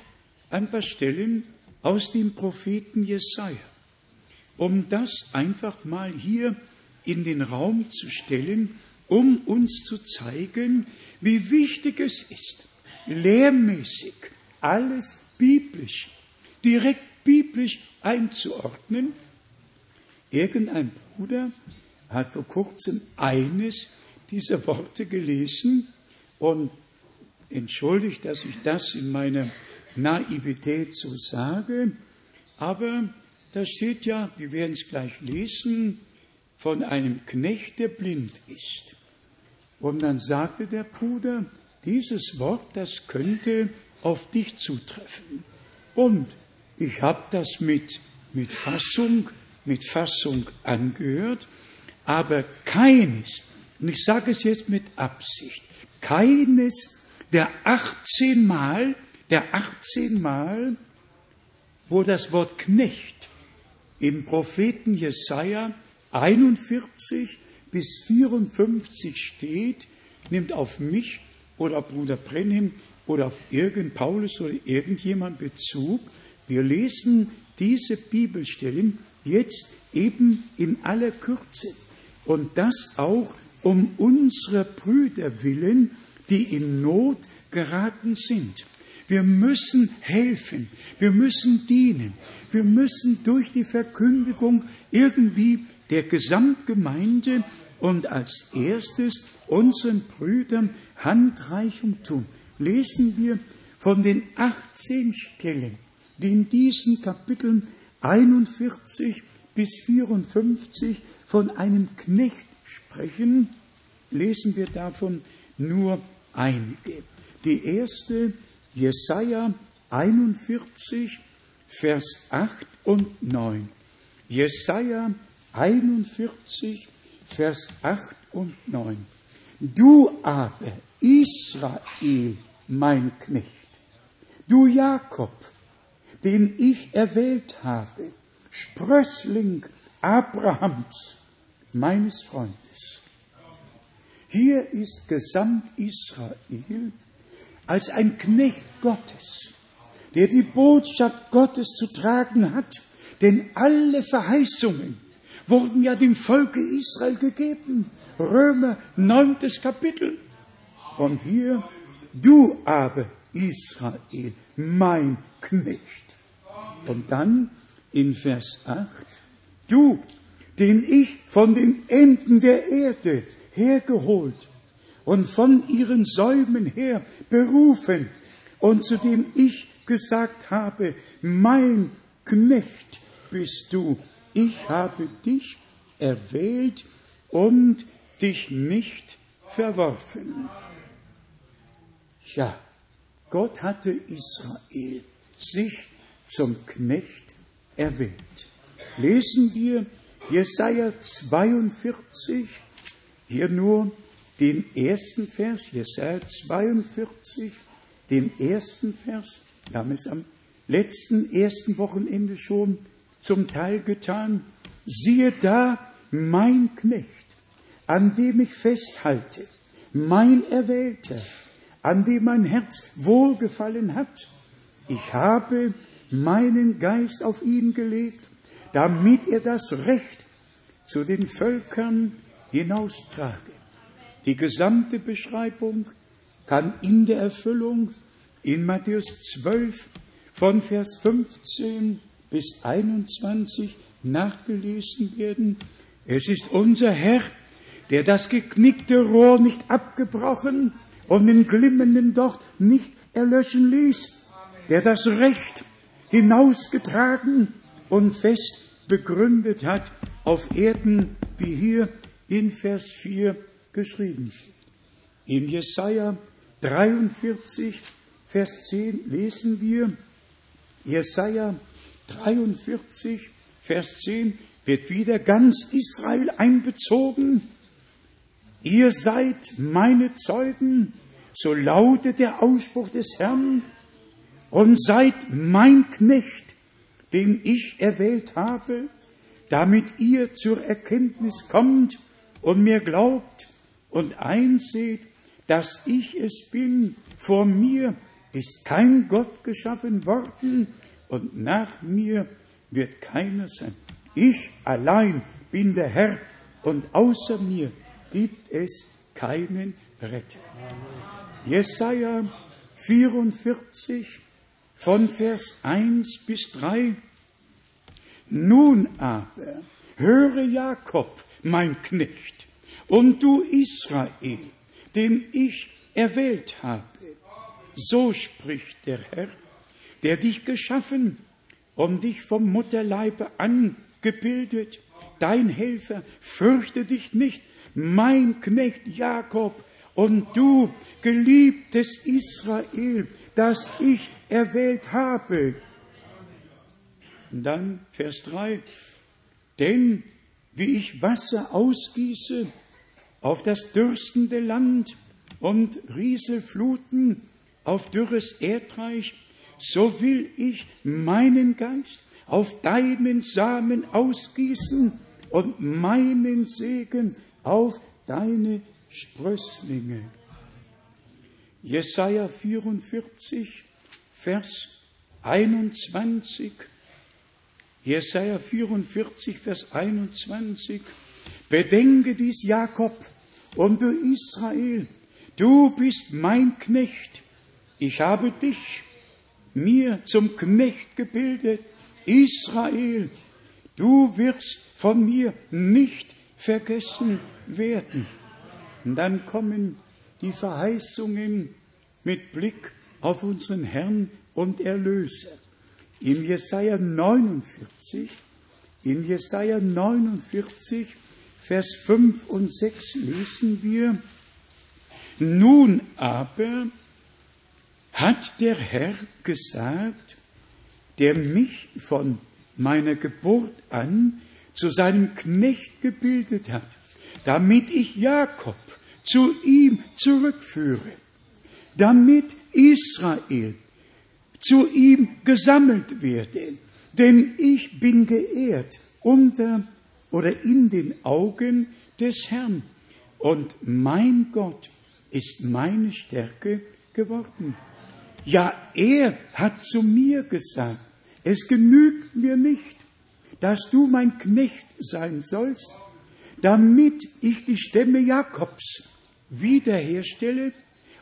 ein paar Stellen aus dem Propheten Jesaja, um das einfach mal hier in den Raum zu stellen, um uns zu zeigen, wie wichtig es ist, lehrmäßig alles biblisch, direkt biblisch einzuordnen. Irgendein Bruder hat vor kurzem eines dieser Worte gelesen und entschuldigt, dass ich das in meiner Naivität so sage, aber da steht ja, wir werden es gleich lesen, von einem Knecht, der blind ist. Und dann sagte der Bruder, dieses Wort, das könnte auf dich zutreffen. Und ich habe das mit, mit Fassung, mit Fassung angehört, aber keines, und ich sage es jetzt mit Absicht, keines der 18 Mal, der 18 Mal, wo das Wort Knecht im Propheten Jesaja 41 bis 54 steht, nimmt auf mich oder auf Bruder Brenhem oder auf irgend Paulus oder irgendjemand Bezug. Wir lesen diese Bibelstellen jetzt eben in aller Kürze. Und das auch um unsere Brüder willen, die in Not geraten sind. Wir müssen helfen, wir müssen dienen, wir müssen durch die Verkündigung irgendwie der Gesamtgemeinde und als erstes unseren Brüdern Handreichung tun. Lesen wir von den 18 Stellen, die in diesen Kapiteln 41 bis 54 von einem Knecht sprechen, lesen wir davon nur einige. Die erste, Jesaja 41, Vers 8 und 9. Jesaja 41, Vers 8 und 9. Du aber, Israel, mein Knecht, du Jakob, den ich erwählt habe, Sprössling Abrahams, meines Freundes. Hier ist Gesamt Israel als ein Knecht Gottes, der die Botschaft Gottes zu tragen hat, denn alle Verheißungen wurden ja dem Volke Israel gegeben. Römer neuntes Kapitel. Und hier, du aber, Israel, mein Knecht. Und dann in Vers 8, du, den ich von den Enden der Erde hergeholt und von ihren Säumen her berufen und zu dem ich gesagt habe, mein Knecht bist du, ich habe dich erwählt und dich nicht verworfen. Ja, Gott hatte Israel sich zum Knecht erwählt. Lesen wir Jesaja 42, hier nur den ersten Vers, Jesaja 42, den ersten Vers. Wir haben es am letzten ersten Wochenende schon zum Teil getan. Siehe da, mein Knecht, an dem ich festhalte, mein Erwählter, an dem mein Herz wohlgefallen hat. Ich habe meinen Geist auf ihn gelegt, damit er das Recht zu den Völkern hinaustrage. Die gesamte Beschreibung kann in der Erfüllung in Matthäus 12 von Vers 15 bis 21 nachgelesen werden. Es ist unser Herr, der das geknickte Rohr nicht abgebrochen und den glimmenden Docht nicht erlöschen ließ, der das Recht hinausgetragen und fest begründet hat auf Erden, wie hier in Vers 4 geschrieben steht. In Jesaja 43, Vers 10 lesen wir, Jesaja 43, Vers 10 wird wieder ganz Israel einbezogen. Ihr seid meine Zeugen, so lautet der Ausspruch des Herrn, und seid mein Knecht, den ich erwählt habe, damit ihr zur Erkenntnis kommt und mir glaubt und einseht, dass ich es bin. Vor mir ist kein Gott geschaffen worden und nach mir wird keiner sein. Ich allein bin der Herr und außer mir gibt es keinen Retter. Jesaja 44 von Vers 1 bis 3. Nun aber höre Jakob, mein Knecht, und du Israel, den ich erwählt habe. So spricht der Herr, der dich geschaffen und dich vom Mutterleibe angebildet. Dein Helfer, fürchte dich nicht, mein Knecht Jakob und du, geliebtes Israel, das ich erwählt habe. Und dann Vers 3. Denn wie ich Wasser ausgieße auf das dürstende Land und Rieselfluten auf dürres Erdreich, so will ich meinen Geist auf deinen Samen ausgießen und meinen Segen auf deine Sprösslinge. Jesaja 44, Vers 21. Jesaja 44, Vers 21. Bedenke dies, Jakob, und du Israel, du bist mein Knecht. Ich habe dich mir zum Knecht gebildet. Israel, du wirst von mir nicht vergessen werden. Und dann kommen die Verheißungen mit Blick auf unseren Herrn und Erlöser. In Jesaja 49, in Jesaja 49, Vers 5 und 6 lesen wir, nun aber hat der Herr gesagt, der mich von meiner Geburt an zu seinem Knecht gebildet hat, damit ich Jakob zu ihm zurückführe, damit Israel zu ihm gesammelt werde, denn ich bin geehrt unter oder in den Augen des Herrn und mein Gott ist meine Stärke geworden. Ja, er hat zu mir gesagt, es genügt mir nicht, dass du mein Knecht sein sollst, damit ich die Stämme Jakobs wiederherstelle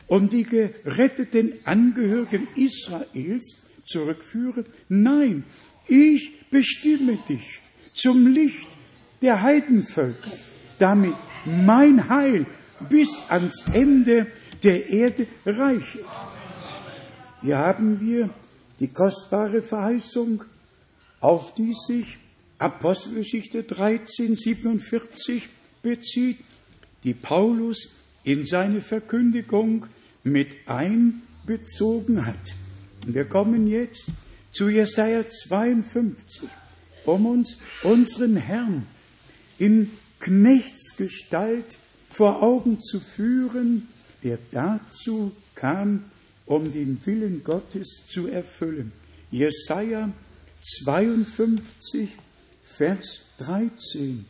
und die geretteten Angehörigen Israels zurückführe. Nein, ich bestimme dich zum Licht der Heidenvölker, damit mein Heil bis ans Ende der Erde reiche. Hier haben wir die kostbare Verheißung, auf die sich Apostelgeschichte 13, 47 bezieht, die Paulus in seine Verkündigung mit einbezogen hat. Wir kommen jetzt zu Jesaja 52, um uns unseren Herrn in Knechtsgestalt vor Augen zu führen, der dazu kam, um den Willen Gottes zu erfüllen. Jesaja 52, Vers 13.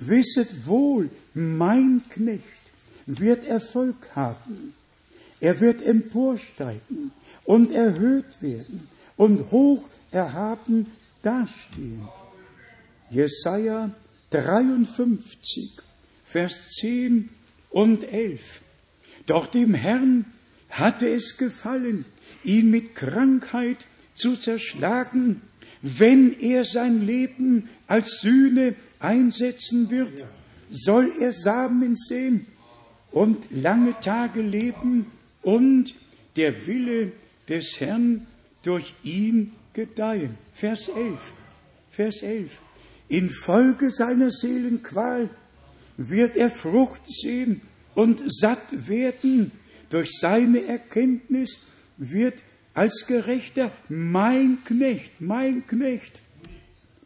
Wisset wohl, mein Knecht wird Erfolg haben. Er wird emporsteigen und erhöht werden und hoch erhaben dastehen. Jesaja 53, Vers 10 und 11. Doch dem Herrn hatte es gefallen, ihn mit Krankheit zu zerschlagen, wenn er sein Leben als Sühne einsetzen wird, soll er Samen sehen und lange Tage leben und der Wille des Herrn durch ihn gedeihen. Vers 11. Vers 11. Infolge seiner Seelenqual wird er Frucht sehen und satt werden durch seine Erkenntnis wird als Gerechter mein Knecht, mein Knecht,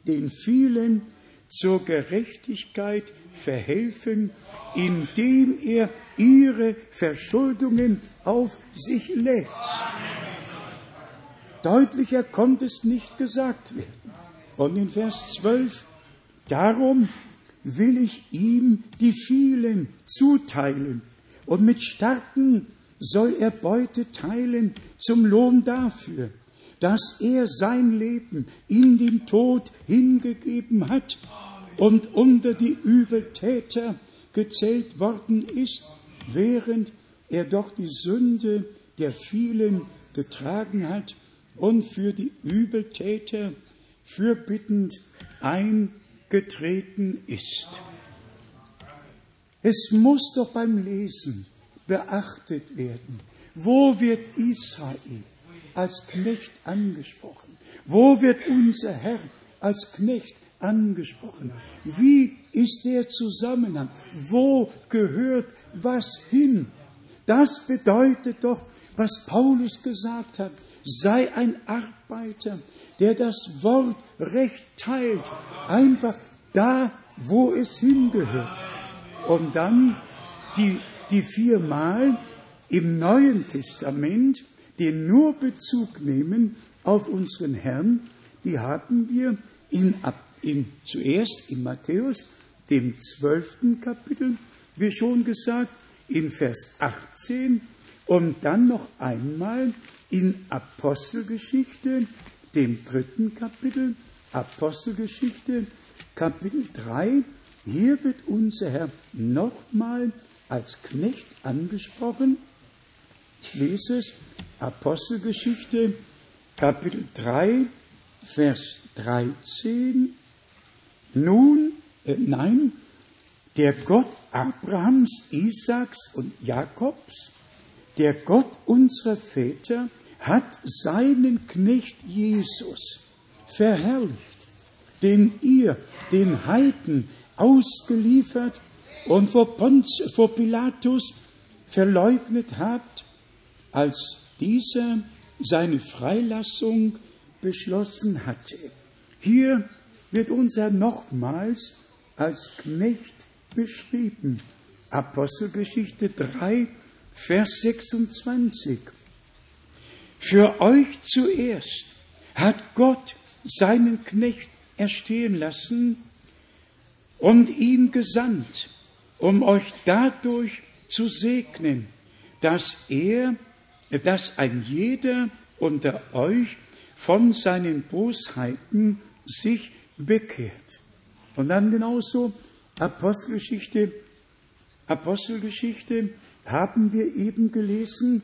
den vielen zur Gerechtigkeit verhelfen, indem er ihre Verschuldungen auf sich lädt. Deutlicher konnte es nicht gesagt werden. Und in Vers 12, darum will ich ihm die vielen zuteilen und mit Starken soll er Beute teilen zum Lohn dafür, dass er sein Leben in den Tod hingegeben hat und unter die Übeltäter gezählt worden ist, während er doch die Sünde der vielen getragen hat und für die Übeltäter fürbittend eingetreten ist. Es muss doch beim Lesen beachtet werden, wo wird Israel als Knecht angesprochen? Wo wird unser Herr als Knecht angesprochen? Wie ist der Zusammenhang? Wo gehört was hin? Das bedeutet doch, was Paulus gesagt hat sei ein Arbeiter, der das Wort recht teilt, einfach da, wo es hingehört. Und dann die, die viermal im Neuen Testament, die nur Bezug nehmen auf unseren Herrn, die haben wir in, in, zuerst in Matthäus, dem zwölften Kapitel, wie schon gesagt, in Vers 18 und dann noch einmal in Apostelgeschichte, dem dritten Kapitel, Apostelgeschichte, Kapitel 3, hier wird unser Herr nochmal als Knecht angesprochen. Ich lese es, Apostelgeschichte, Kapitel 3, Vers 13. Nun, äh, nein, der Gott Abrahams, Isaaks und Jakobs, der Gott unserer Väter hat seinen Knecht Jesus verherrlicht, den ihr den Heiden ausgeliefert und vor, Ponz, vor Pilatus verleugnet habt, als dieser seine Freilassung beschlossen hatte. Hier wird unser nochmals als Knecht beschrieben. Apostelgeschichte 3, Vers 26. Für euch zuerst hat Gott seinen Knecht erstehen lassen und ihn gesandt, um euch dadurch zu segnen, dass er, dass ein jeder unter euch von seinen Bosheiten sich bekehrt. Und dann genauso Apostelgeschichte, Apostelgeschichte haben wir eben gelesen.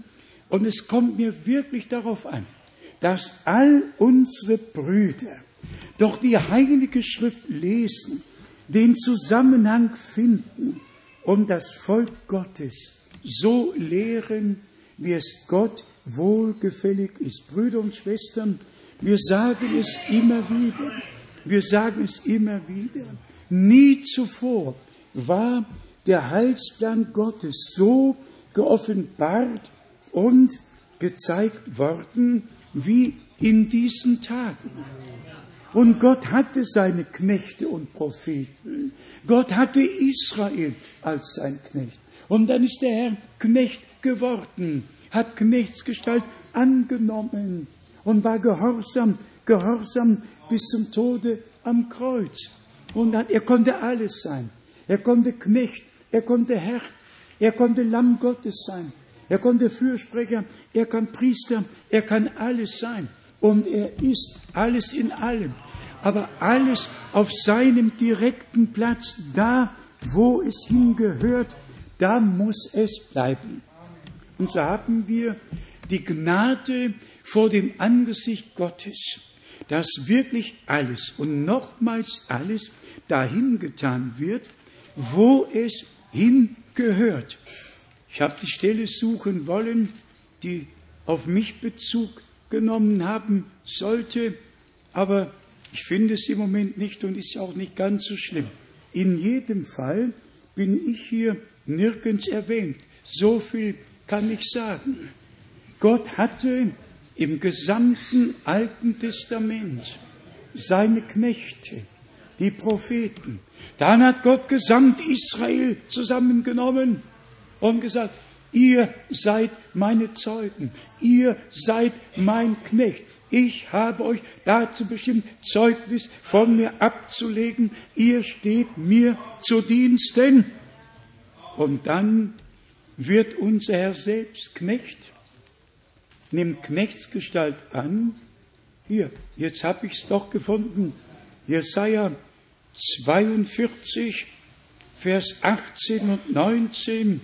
Und es kommt mir wirklich darauf an, dass all unsere Brüder doch die Heilige Schrift lesen, den Zusammenhang finden und das Volk Gottes so lehren, wie es Gott wohlgefällig ist. Brüder und Schwestern, wir sagen es immer wieder, wir sagen es immer wieder, nie zuvor war der Heilsplan Gottes so geoffenbart und gezeigt worden wie in diesen Tagen. Und Gott hatte seine Knechte und Propheten. Gott hatte Israel als sein Knecht. Und dann ist der Herr Knecht geworden, hat Knechtsgestalt angenommen und war gehorsam, gehorsam bis zum Tode am Kreuz. Und dann, er konnte alles sein. Er konnte Knecht, er konnte Herr, er konnte Lamm Gottes sein, er konnte Fürsprecher, er kann Priester, er kann alles sein. Und er ist alles in allem, aber alles auf seinem direkten Platz, da wo es hingehört, da muss es bleiben. Und so haben wir die Gnade vor dem Angesicht Gottes, dass wirklich alles und nochmals alles dahin getan wird, wo es hingehört. Ich habe die Stelle suchen wollen, die auf mich Bezug genommen haben sollte, aber ich finde es im Moment nicht und ist auch nicht ganz so schlimm. In jedem Fall bin ich hier nirgends erwähnt. So viel kann ich sagen. Gott hatte im gesamten Alten Testament seine Knechte, die Propheten. Dann hat Gott gesamt Israel zusammengenommen und gesagt, ihr seid meine Zeugen, ihr seid mein Knecht. Ich habe euch dazu bestimmt, Zeugnis von mir abzulegen. Ihr steht mir zu Diensten. Und dann wird unser Herr selbst Knecht, nimmt Knechtsgestalt an. Hier, jetzt habe ich es doch gefunden. Jesaja 42, Vers 18 und 19.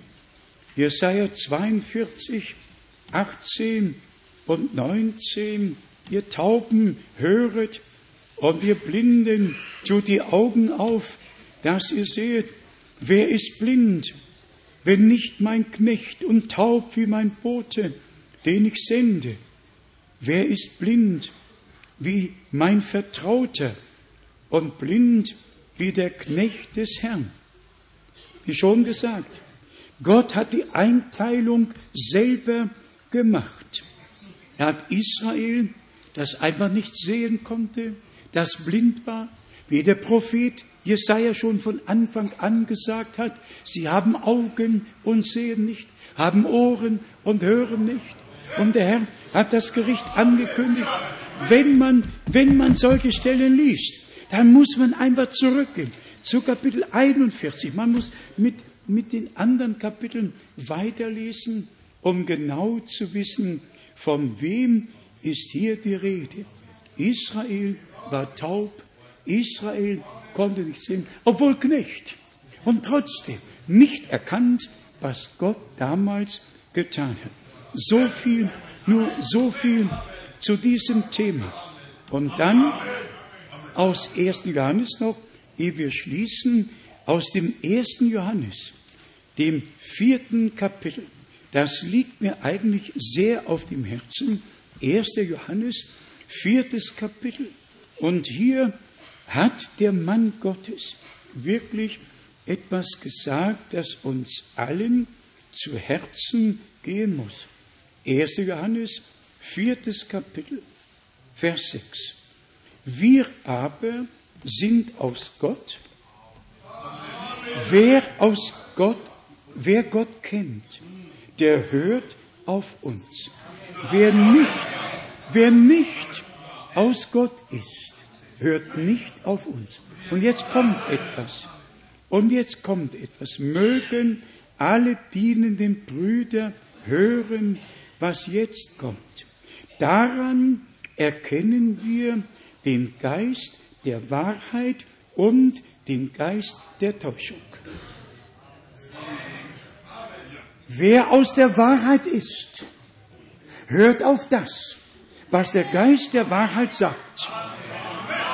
Jesaja 42, 18 und 19. Ihr Tauben höret und ihr Blinden tut die Augen auf, dass ihr seht, wer ist blind, wenn nicht mein Knecht und taub wie mein Bote, den ich sende? Wer ist blind wie mein Vertrauter und blind wie der Knecht des Herrn? Wie schon gesagt, Gott hat die Einteilung selber gemacht. Er hat Israel, das einfach nicht sehen konnte, das blind war, wie der Prophet Jesaja schon von Anfang an gesagt hat, sie haben Augen und sehen nicht, haben Ohren und hören nicht. Und der Herr hat das Gericht angekündigt. Wenn man, wenn man solche Stellen liest, dann muss man einfach zurückgehen zu Kapitel 41. Man muss mit, mit den anderen Kapiteln weiterlesen, um genau zu wissen, von wem ist hier die Rede. Israel war taub, Israel konnte nicht sehen, obwohl Knecht. Und trotzdem nicht erkannt, was Gott damals getan hat. So viel, nur so viel zu diesem Thema. Und dann aus 1. Johannes noch, ehe wir schließen, aus dem 1. Johannes, dem vierten Kapitel. Das liegt mir eigentlich sehr auf dem Herzen. 1. Johannes, viertes Kapitel. Und hier hat der Mann Gottes wirklich etwas gesagt, das uns allen zu Herzen gehen muss. 1. Johannes, viertes Kapitel, Vers 6. Wir aber sind aus Gott. Wer aus Gott, wer Gott kennt, der hört auf uns. Wer nicht, wer nicht aus Gott ist, hört nicht auf uns. Und jetzt kommt etwas. Und jetzt kommt etwas. Mögen alle dienenden Brüder hören, was jetzt kommt. Daran erkennen wir den Geist der Wahrheit und den Geist der Täuschung. Wer aus der Wahrheit ist, hört auf das, was der Geist der Wahrheit sagt.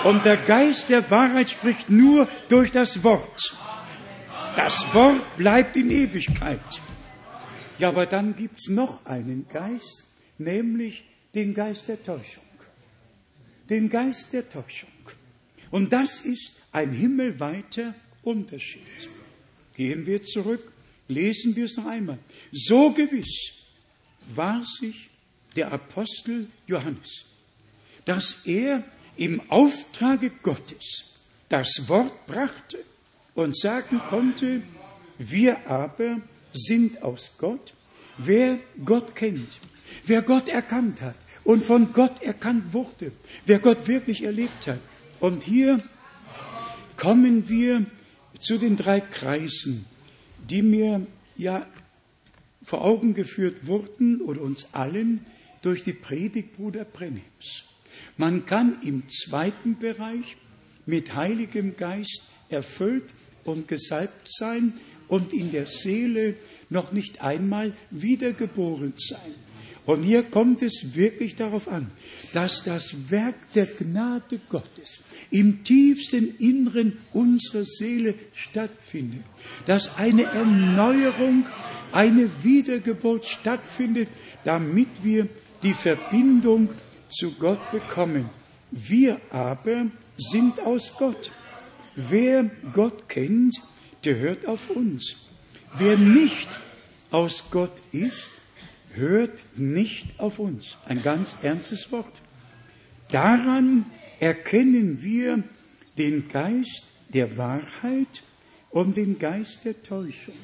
Und der Geist der Wahrheit spricht nur durch das Wort. Das Wort bleibt in Ewigkeit. Ja, aber dann gibt's noch einen Geist, nämlich den Geist der Täuschung. Den Geist der Täuschung. Und das ist ein himmelweiter Unterschied. Gehen wir zurück, lesen wir es noch einmal. So gewiss war sich der Apostel Johannes, dass er im Auftrage Gottes das Wort brachte und sagen konnte, wir aber sind aus Gott, wer Gott kennt, wer Gott erkannt hat und von Gott erkannt wurde, wer Gott wirklich erlebt hat. Und hier kommen wir zu den drei Kreisen, die mir ja vor Augen geführt wurden oder uns allen durch die Predigt Bruder Brennims. Man kann im zweiten Bereich mit Heiligem Geist erfüllt und gesalbt sein und in der Seele noch nicht einmal wiedergeboren sein. Und hier kommt es wirklich darauf an, dass das Werk der Gnade Gottes im tiefsten Inneren unserer Seele stattfindet, dass eine Erneuerung, eine Wiedergeburt stattfindet, damit wir die Verbindung zu Gott bekommen. Wir aber sind aus Gott. Wer Gott kennt, der hört auf uns. Wer nicht aus Gott ist, hört nicht auf uns. Ein ganz ernstes Wort. Daran erkennen wir den Geist der Wahrheit und den Geist der Täuschung.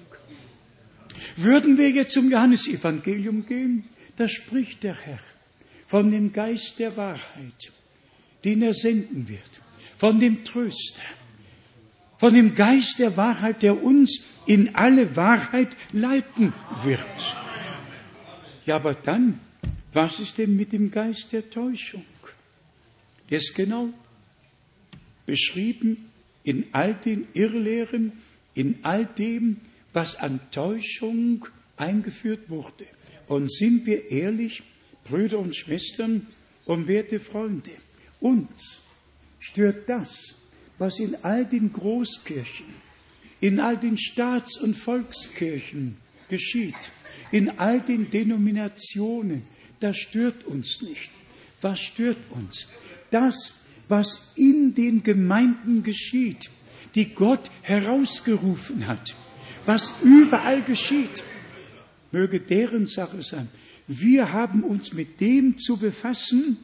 Würden wir jetzt zum Johannesevangelium gehen, da spricht der Herr von dem Geist der Wahrheit, den er senden wird, von dem Tröster, von dem Geist der Wahrheit, der uns in alle Wahrheit leiten wird. Ja, aber dann, was ist denn mit dem Geist der Täuschung? Der ist genau beschrieben in all den Irrlehren, in all dem, was an Täuschung eingeführt wurde. Und sind wir ehrlich, Brüder und Schwestern und werte Freunde, uns stört das, was in all den Großkirchen, in all den Staats- und Volkskirchen geschieht, in all den Denominationen, das stört uns nicht. Was stört uns? Das, was in den Gemeinden geschieht, die Gott herausgerufen hat, was überall geschieht, möge deren Sache sein. Wir haben uns mit dem zu befassen,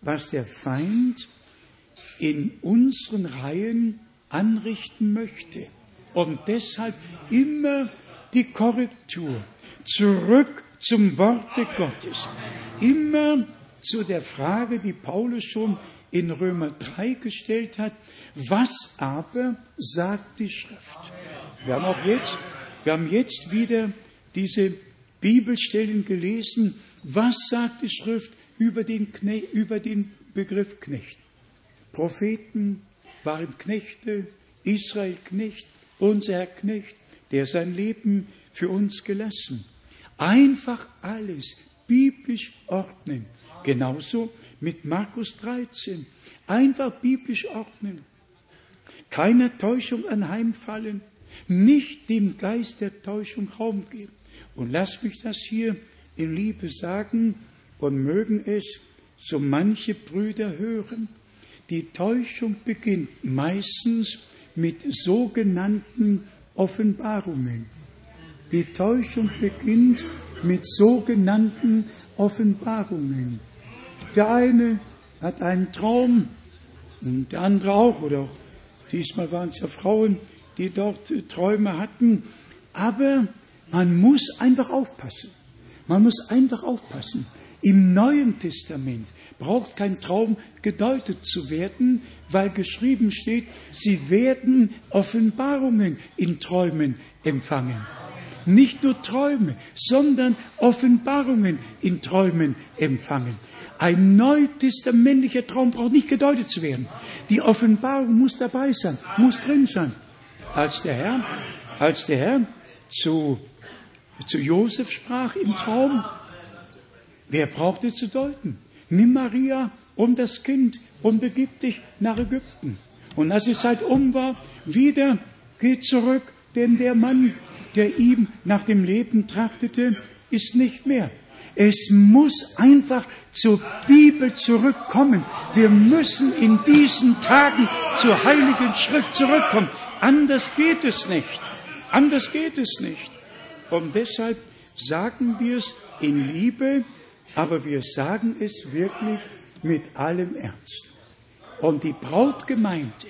was der Feind in unseren Reihen anrichten möchte. Und deshalb immer die Korrektur zurück zum Worte Gottes. Immer zu der Frage, die Paulus schon in Römer 3 gestellt hat, was aber sagt die Schrift? Wir haben auch jetzt, wir haben jetzt wieder diese Bibelstellen gelesen. Was sagt die Schrift über den, Kne über den Begriff Knecht? Propheten waren Knechte, Israel Knecht, unser Herr Knecht, der sein Leben für uns gelassen. Einfach alles biblisch ordnen. Genauso mit Markus 13. Einfach biblisch ordnen. Keiner Täuschung anheimfallen, nicht dem Geist der Täuschung Raum geben. Und lass mich das hier in Liebe sagen und mögen es so manche Brüder hören. Die Täuschung beginnt meistens mit sogenannten Offenbarungen. Die Täuschung beginnt mit sogenannten Offenbarungen. Der eine hat einen Traum und der andere auch, oder diesmal waren es ja Frauen, die dort Träume hatten. Aber man muss einfach aufpassen. Man muss einfach aufpassen. Im Neuen Testament braucht kein Traum gedeutet zu werden, weil geschrieben steht, sie werden Offenbarungen in Träumen empfangen. Nicht nur Träume, sondern Offenbarungen in Träumen empfangen. Ein neutestamentlicher Traum braucht nicht gedeutet zu werden. Die Offenbarung muss dabei sein, muss drin sein. Als der Herr, als der Herr zu zu Josef sprach im Traum. Wer braucht es zu deuten? Nimm Maria und das Kind und begib dich nach Ägypten. Und als die Zeit um war, wieder geht zurück, denn der Mann, der ihm nach dem Leben trachtete, ist nicht mehr. Es muss einfach zur Bibel zurückkommen. Wir müssen in diesen Tagen zur Heiligen Schrift zurückkommen. Anders geht es nicht. Anders geht es nicht. Und deshalb sagen wir es in Liebe, aber wir sagen es wirklich mit allem Ernst. Und die Brautgemeinde,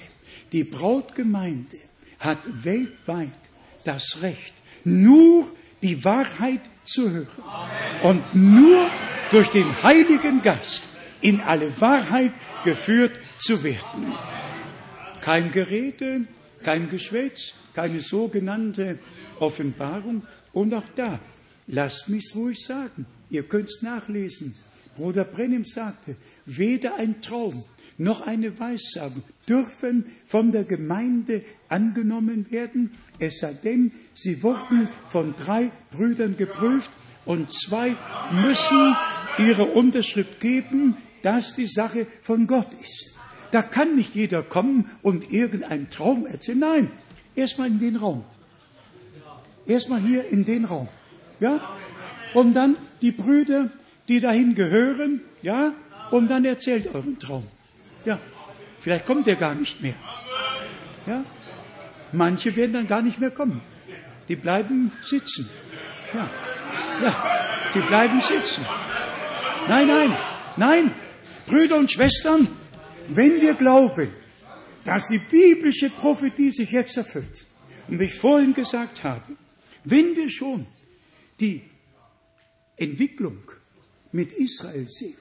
die Brautgemeinde hat weltweit das Recht, nur die Wahrheit zu hören und nur durch den Heiligen Geist in alle Wahrheit geführt zu werden. Kein Gerede, kein Geschwätz, keine sogenannte Offenbarung, und auch da, lasst mich's ruhig sagen, ihr könnt's nachlesen. Bruder Brennim sagte, weder ein Traum noch eine Weissagung dürfen von der Gemeinde angenommen werden, es sei denn, sie wurden von drei Brüdern geprüft und zwei müssen ihre Unterschrift geben, dass die Sache von Gott ist. Da kann nicht jeder kommen und irgendeinen Traum erzählen. Nein, erstmal in den Raum. Erstmal hier in den Raum. Ja? Und dann die Brüder, die dahin gehören, ja? Und dann erzählt euren Traum. Ja. Vielleicht kommt er gar nicht mehr. Ja? Manche werden dann gar nicht mehr kommen. Die bleiben sitzen. Ja. Ja. Die bleiben sitzen. Nein, nein, nein. Brüder und Schwestern, wenn wir glauben, dass die biblische Prophetie sich jetzt erfüllt, und wie ich vorhin gesagt habe, wenn wir schon die Entwicklung mit Israel sehen,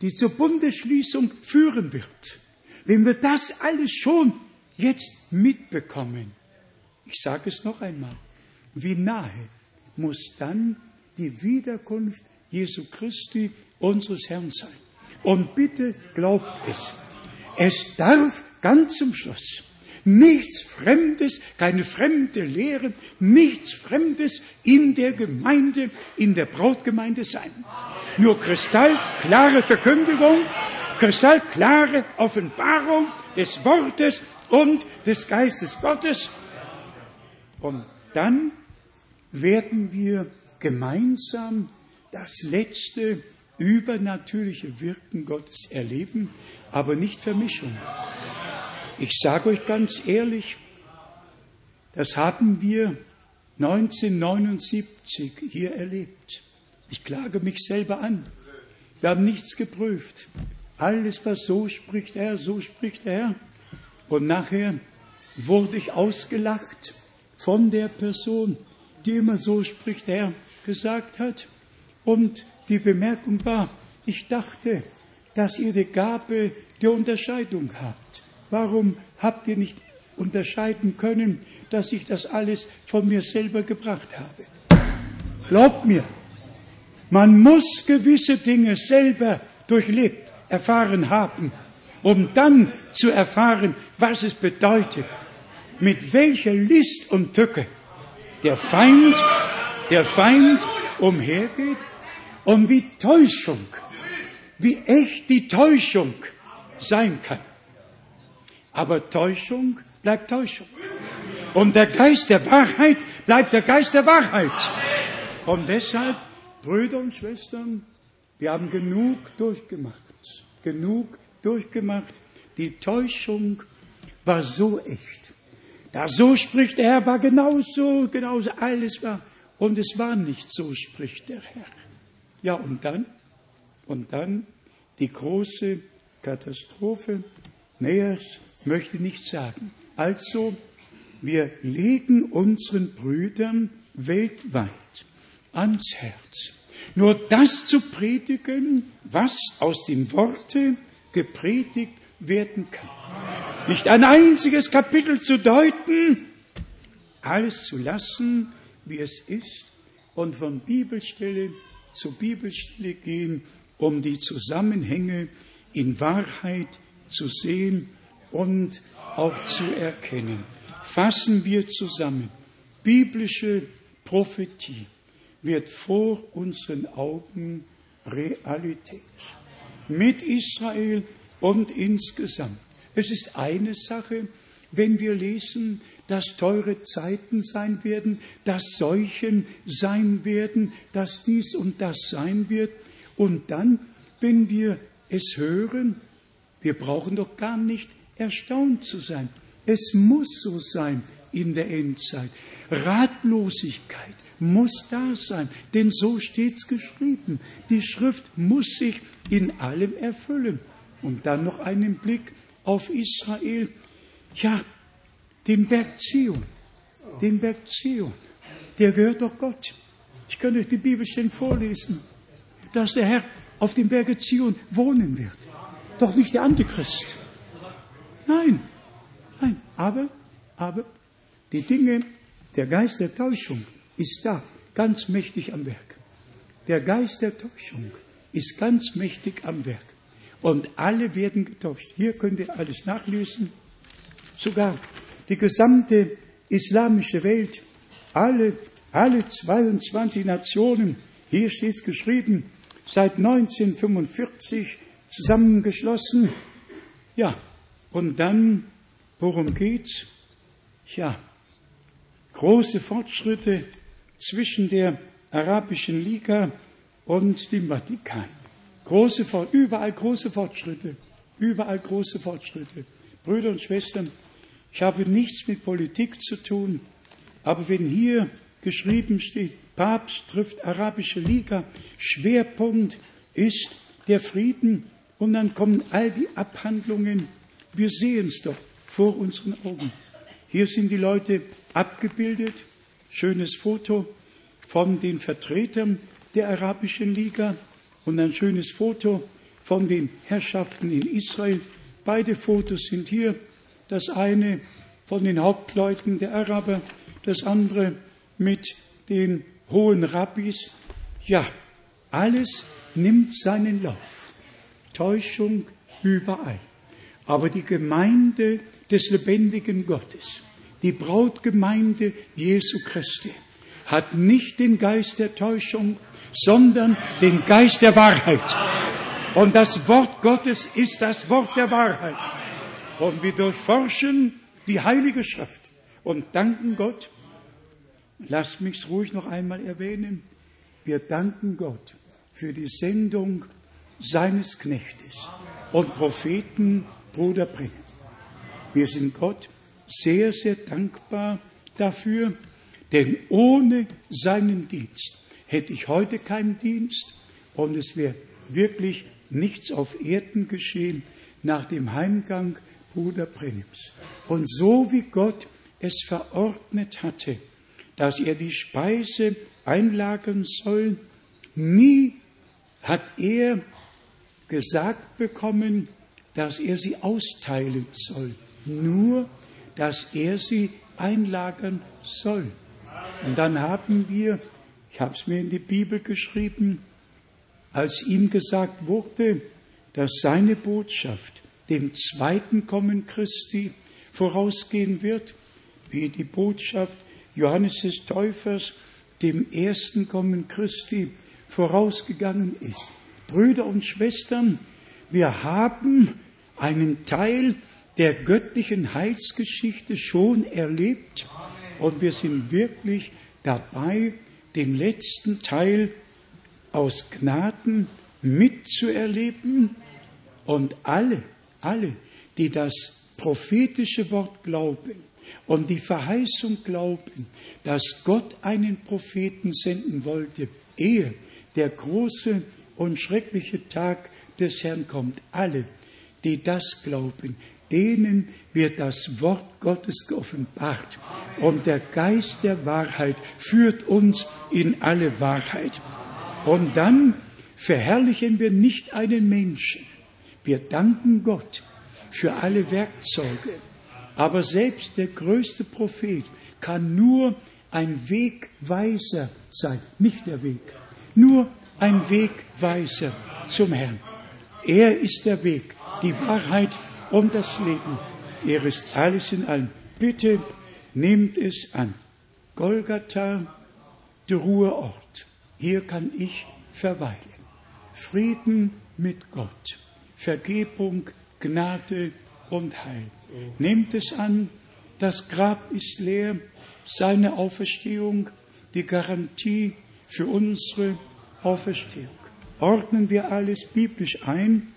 die zur Bundesschließung führen wird, wenn wir das alles schon jetzt mitbekommen, ich sage es noch einmal, wie nahe muss dann die Wiederkunft Jesu Christi, unseres Herrn sein. Und bitte glaubt es. Es darf ganz zum Schluss nichts Fremdes, keine fremde Lehre, nichts Fremdes in der Gemeinde, in der Brautgemeinde sein. Nur kristallklare Verkündigung, kristallklare Offenbarung des Wortes und des Geistes Gottes. Und dann werden wir gemeinsam das letzte übernatürliche Wirken Gottes erleben, aber nicht Vermischung. Ich sage euch ganz ehrlich, das haben wir 1979 hier erlebt. Ich klage mich selber an. Wir haben nichts geprüft. Alles, was so spricht er, so spricht er. Und nachher wurde ich ausgelacht von der Person, die immer so spricht er gesagt hat. Und die Bemerkung war, ich dachte, dass ihr die Gabe der Unterscheidung habt. Warum habt ihr nicht unterscheiden können, dass ich das alles von mir selber gebracht habe? Glaubt mir, man muss gewisse Dinge selber durchlebt, erfahren haben, um dann zu erfahren, was es bedeutet, mit welcher List und Tücke der Feind, der Feind umhergeht und wie Täuschung, wie echt die Täuschung sein kann. Aber Täuschung bleibt Täuschung. Und der Geist der Wahrheit bleibt der Geist der Wahrheit. Und deshalb, Brüder und Schwestern, wir haben genug durchgemacht. Genug durchgemacht. Die Täuschung war so echt. Da so spricht der Herr, war genauso, genauso, alles war. Und es war nicht so, spricht der Herr. Ja, und dann? Und dann die große Katastrophe. Näher möchte ich nicht sagen. Also, wir legen unseren Brüdern weltweit ans Herz, nur das zu predigen, was aus dem Worte gepredigt werden kann. Nicht ein einziges Kapitel zu deuten, alles zu lassen, wie es ist, und von Bibelstelle zu Bibelstelle gehen, um die Zusammenhänge in Wahrheit zu sehen und auch zu erkennen. Fassen wir zusammen. Biblische Prophetie wird vor unseren Augen Realität. Mit Israel und insgesamt. Es ist eine Sache, wenn wir lesen, dass teure Zeiten sein werden, dass Seuchen sein werden, dass dies und das sein wird. Und dann, wenn wir es hören, wir brauchen doch gar nicht erstaunt zu sein. Es muss so sein in der Endzeit. Ratlosigkeit muss da sein, denn so steht's geschrieben. Die Schrift muss sich in allem erfüllen. Und dann noch einen Blick auf Israel. Ja, den Berg Zion. Den Berg Zion. Der gehört doch Gott. Ich kann euch die Bibelstellen vorlesen, dass der Herr auf dem Berge Zion wohnen wird. Doch nicht der Antichrist. Nein, nein. Aber, aber, die Dinge, der Geist der Täuschung ist da, ganz mächtig am Werk. Der Geist der Täuschung ist ganz mächtig am Werk. Und alle werden getäuscht. Hier könnt ihr alles nachlesen. Sogar die gesamte islamische Welt, alle, alle 22 Nationen, hier steht es geschrieben, seit 1945 zusammengeschlossen. Ja, und dann, worum geht's? Ja, große Fortschritte zwischen der Arabischen Liga und dem Vatikan. Große, überall große Fortschritte. Überall große Fortschritte. Brüder und Schwestern, ich habe nichts mit Politik zu tun, aber wenn hier geschrieben steht, Papst trifft arabische Liga. Schwerpunkt ist der Frieden. Und dann kommen all die Abhandlungen. Wir sehen es doch vor unseren Augen. Hier sind die Leute abgebildet. Schönes Foto von den Vertretern der Arabischen Liga und ein schönes Foto von den Herrschaften in Israel. Beide Fotos sind hier. Das eine von den Hauptleuten der Araber, das andere mit den hohen Rabbis. Ja, alles nimmt seinen Lauf. Täuschung überall. Aber die Gemeinde des lebendigen Gottes, die Brautgemeinde Jesu Christi, hat nicht den Geist der Täuschung, sondern den Geist der Wahrheit. Und das Wort Gottes ist das Wort der Wahrheit. Und wir durchforschen die Heilige Schrift und danken Gott. Lass mich ruhig noch einmal erwähnen. Wir danken Gott für die Sendung seines Knechtes und Propheten Bruder Brennan. Wir sind Gott sehr, sehr dankbar dafür, denn ohne seinen Dienst hätte ich heute keinen Dienst und es wäre wirklich nichts auf Erden geschehen nach dem Heimgang Bruder Brennims. Und so wie Gott es verordnet hatte, dass er die Speise einlagern soll, nie hat er gesagt bekommen, dass er sie austeilen soll, nur dass er sie einlagern soll. Und dann haben wir, ich habe es mir in die Bibel geschrieben, als ihm gesagt wurde, dass seine Botschaft dem zweiten Kommen Christi vorausgehen wird, wie die Botschaft Johannes des Täufers dem ersten Kommen Christi vorausgegangen ist. Brüder und Schwestern, wir haben einen Teil der göttlichen Heilsgeschichte schon erlebt. Und wir sind wirklich dabei, den letzten Teil aus Gnaden mitzuerleben. Und alle, alle, die das prophetische Wort glauben und die Verheißung glauben, dass Gott einen Propheten senden wollte, ehe der große und schreckliche Tag des Herrn kommt, alle, die das glauben, denen wird das Wort Gottes geoffenbart. Und der Geist der Wahrheit führt uns in alle Wahrheit. Und dann verherrlichen wir nicht einen Menschen. Wir danken Gott für alle Werkzeuge. Aber selbst der größte Prophet kann nur ein Wegweiser sein, nicht der Weg, nur ein Wegweiser zum Herrn. Er ist der Weg, die Wahrheit und das Leben. Er ist alles in allem. Bitte nehmt es an. Golgatha, der Ruheort. Hier kann ich verweilen. Frieden mit Gott. Vergebung, Gnade und Heil. Nehmt es an, das Grab ist leer, seine Auferstehung, die Garantie für unsere Auferstehung. Ordnen wir alles biblisch ein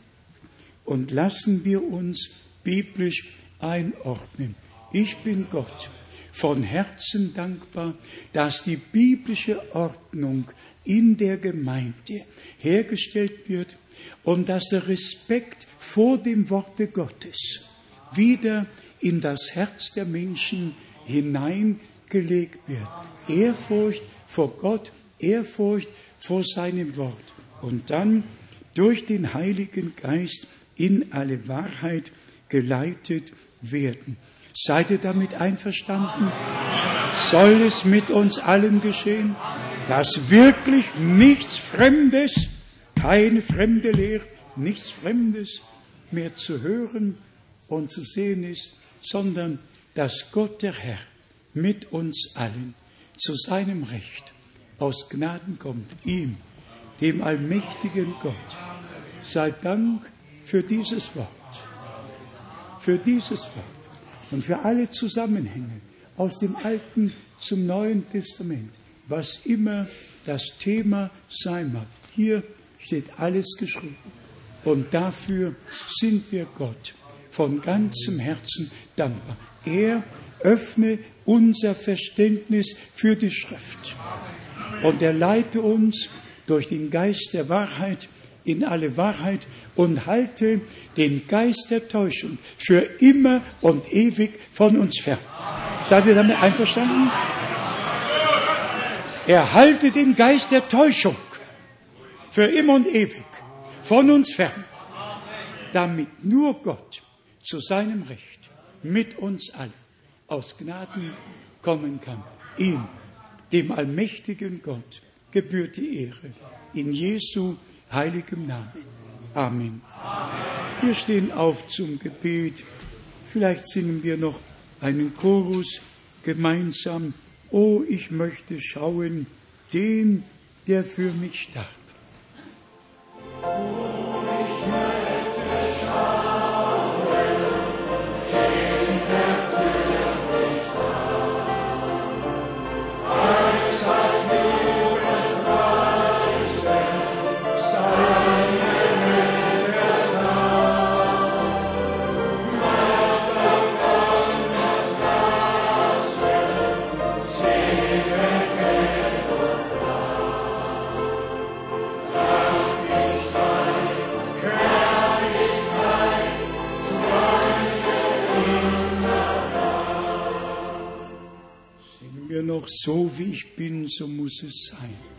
und lassen wir uns biblisch einordnen. Ich bin Gott von Herzen dankbar, dass die biblische Ordnung in der Gemeinde hergestellt wird und dass der Respekt vor dem Worte Gottes wieder in das Herz der Menschen hineingelegt wird. Ehrfurcht vor Gott, Ehrfurcht vor seinem Wort. Und dann durch den Heiligen Geist in alle Wahrheit geleitet werden. Seid ihr damit einverstanden? Soll es mit uns allen geschehen, dass wirklich nichts Fremdes, keine fremde Lehre, nichts Fremdes mehr zu hören und zu sehen ist, sondern dass Gott der Herr mit uns allen zu seinem Recht aus Gnaden kommt, ihm, dem allmächtigen Gott. Sei Dank für dieses Wort, für dieses Wort und für alle Zusammenhänge aus dem Alten zum Neuen Testament, was immer das Thema sein mag. Hier steht alles geschrieben. Und dafür sind wir Gott von ganzem Herzen dankbar. Er öffne unser Verständnis für die Schrift Und er leite uns durch den Geist der Wahrheit in alle Wahrheit und halte den Geist der Täuschung für immer und ewig von uns fern. Seid ihr damit einverstanden? Er halte den Geist der Täuschung für immer und ewig von uns fern, damit nur Gott zu seinem Recht mit uns allen aus Gnaden kommen kann. Ihm, dem allmächtigen Gott, gebührt die Ehre. In Jesu heiligem Namen. Amen. Amen. Wir stehen auf zum Gebet. Vielleicht singen wir noch einen Chorus gemeinsam. Oh, ich möchte schauen, den, der für mich starb. Doch so wie ich bin, so muss es sein.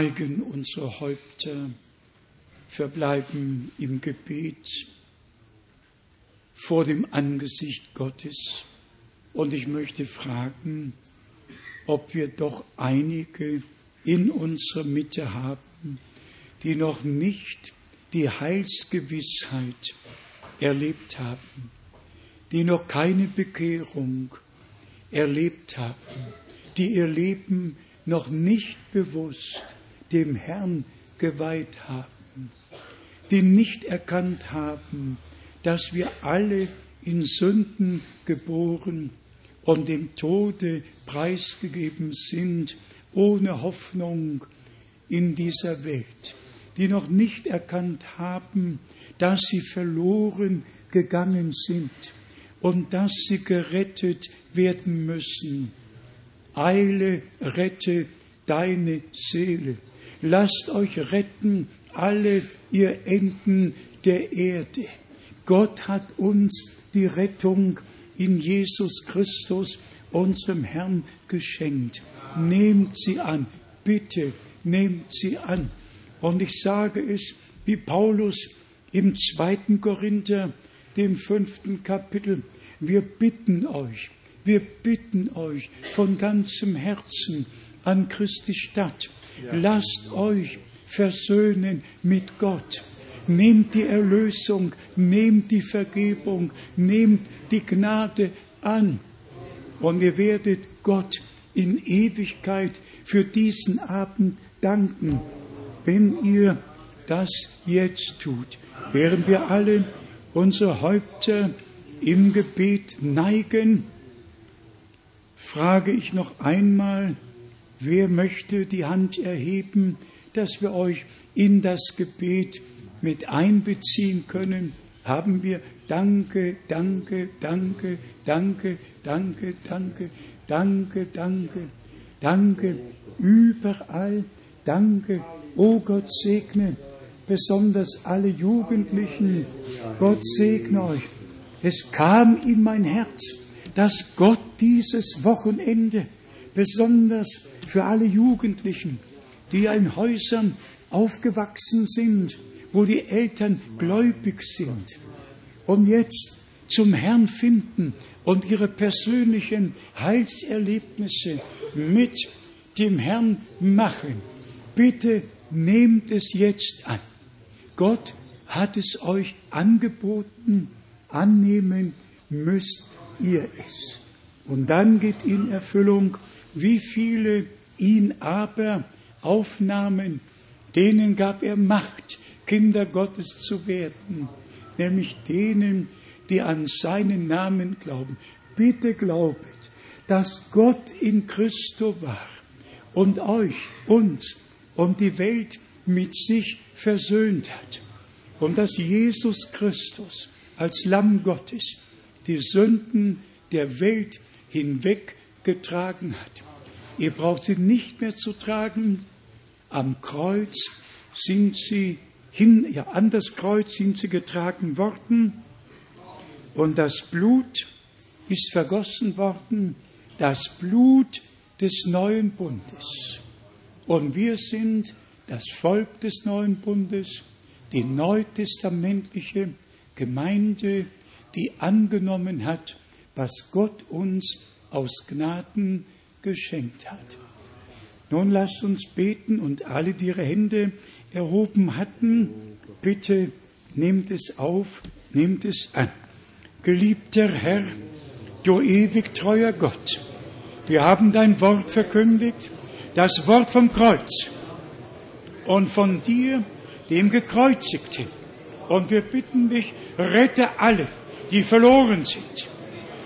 Neigen unsere Häupter, verbleiben im Gebet vor dem Angesicht Gottes. Und ich möchte fragen, ob wir doch einige in unserer Mitte haben, die noch nicht die Heilsgewissheit erlebt haben, die noch keine Bekehrung erlebt haben, die ihr Leben noch nicht bewusst dem Herrn geweiht haben, die nicht erkannt haben, dass wir alle in Sünden geboren und dem Tode preisgegeben sind, ohne Hoffnung in dieser Welt, die noch nicht erkannt haben, dass sie verloren gegangen sind und dass sie gerettet werden müssen Eile, rette deine Seele. Lasst euch retten, alle ihr Enden der Erde. Gott hat uns die Rettung in Jesus Christus, unserem Herrn, geschenkt. Nehmt sie an, bitte nehmt sie an. Und ich sage es wie Paulus im zweiten Korinther, dem fünften Kapitel. Wir bitten euch, wir bitten euch von ganzem Herzen an Christi Stadt. Lasst euch versöhnen mit Gott. Nehmt die Erlösung, nehmt die Vergebung, nehmt die Gnade an. Und ihr werdet Gott in Ewigkeit für diesen Abend danken, wenn ihr das jetzt tut. Während wir alle unsere Häupter im Gebet neigen, frage ich noch einmal, wer möchte die Hand erheben, dass wir euch in das Gebet mit einbeziehen können? Haben wir Danke, danke, danke, danke, danke, danke, danke, danke, danke, überall, danke. Oh Gott segne besonders alle Jugendlichen. Gott segne euch. Es kam in mein Herz, dass Gott dieses Wochenende besonders für alle Jugendlichen, die in Häusern aufgewachsen sind, wo die Eltern gläubig sind und jetzt zum Herrn finden und ihre persönlichen Heilserlebnisse mit dem Herrn machen. Bitte nehmt es jetzt an. Gott hat es euch angeboten, annehmen müsst ihr es. Und dann geht in Erfüllung, wie viele ihn aber aufnahmen, denen gab er Macht, Kinder Gottes zu werden, nämlich denen, die an seinen Namen glauben. Bitte glaubet, dass Gott in Christo war und euch, uns und die Welt mit sich versöhnt hat und dass Jesus Christus als Lamm Gottes die Sünden der Welt hinweggetragen hat. Ihr braucht sie nicht mehr zu tragen. Am Kreuz sind sie hin, ja, an das Kreuz sind sie getragen worden und das Blut ist vergossen worden, das Blut des neuen Bundes. Und wir sind das Volk des neuen Bundes, die neutestamentliche Gemeinde, die angenommen hat, was Gott uns aus Gnaden geschenkt hat. Nun lasst uns beten und alle, die ihre Hände erhoben hatten, bitte nehmt es auf, nehmt es an. Geliebter Herr, du ewig treuer Gott, wir haben dein Wort verkündigt, das Wort vom Kreuz und von dir, dem Gekreuzigten. Und wir bitten dich, rette alle, die verloren sind.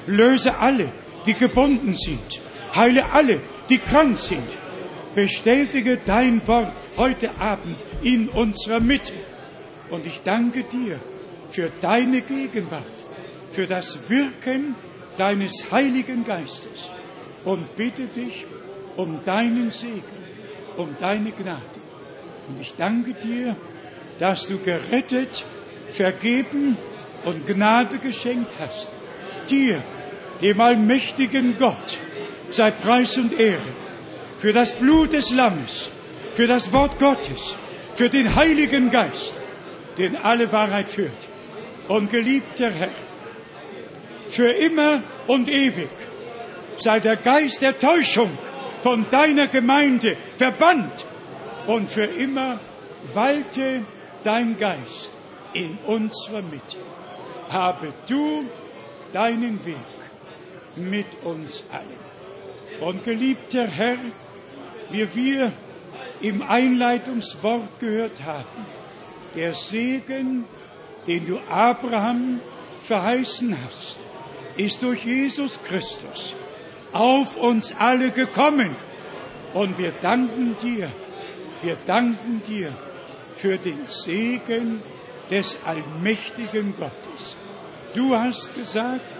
Löse alle, die gebunden sind. Heile alle, die krank sind. Bestätige dein Wort heute Abend in unserer Mitte. Und ich danke dir für deine Gegenwart, für das Wirken deines Heiligen Geistes und bitte dich um deinen Segen, um deine Gnade. Und ich danke dir, dass du gerettet, vergeben und Gnade geschenkt hast. Dir, dem allmächtigen Gott, sei Preis und Ehre für das Blut des Lammes, für das Wort Gottes, für den Heiligen Geist, den alle Wahrheit führt. Und geliebter Herr, für immer und ewig sei der Geist der Täuschung von deiner Gemeinde verbannt und für immer walte dein Geist in unserer Mitte. Habe du deinen Weg mit uns allen. Und geliebter Herr, wie wir im Einleitungswort gehört haben, der Segen, den du Abraham verheißen hast, ist durch Jesus Christus auf uns alle gekommen. Und wir danken dir, wir danken dir für den Segen des allmächtigen Gottes. Du hast gesagt,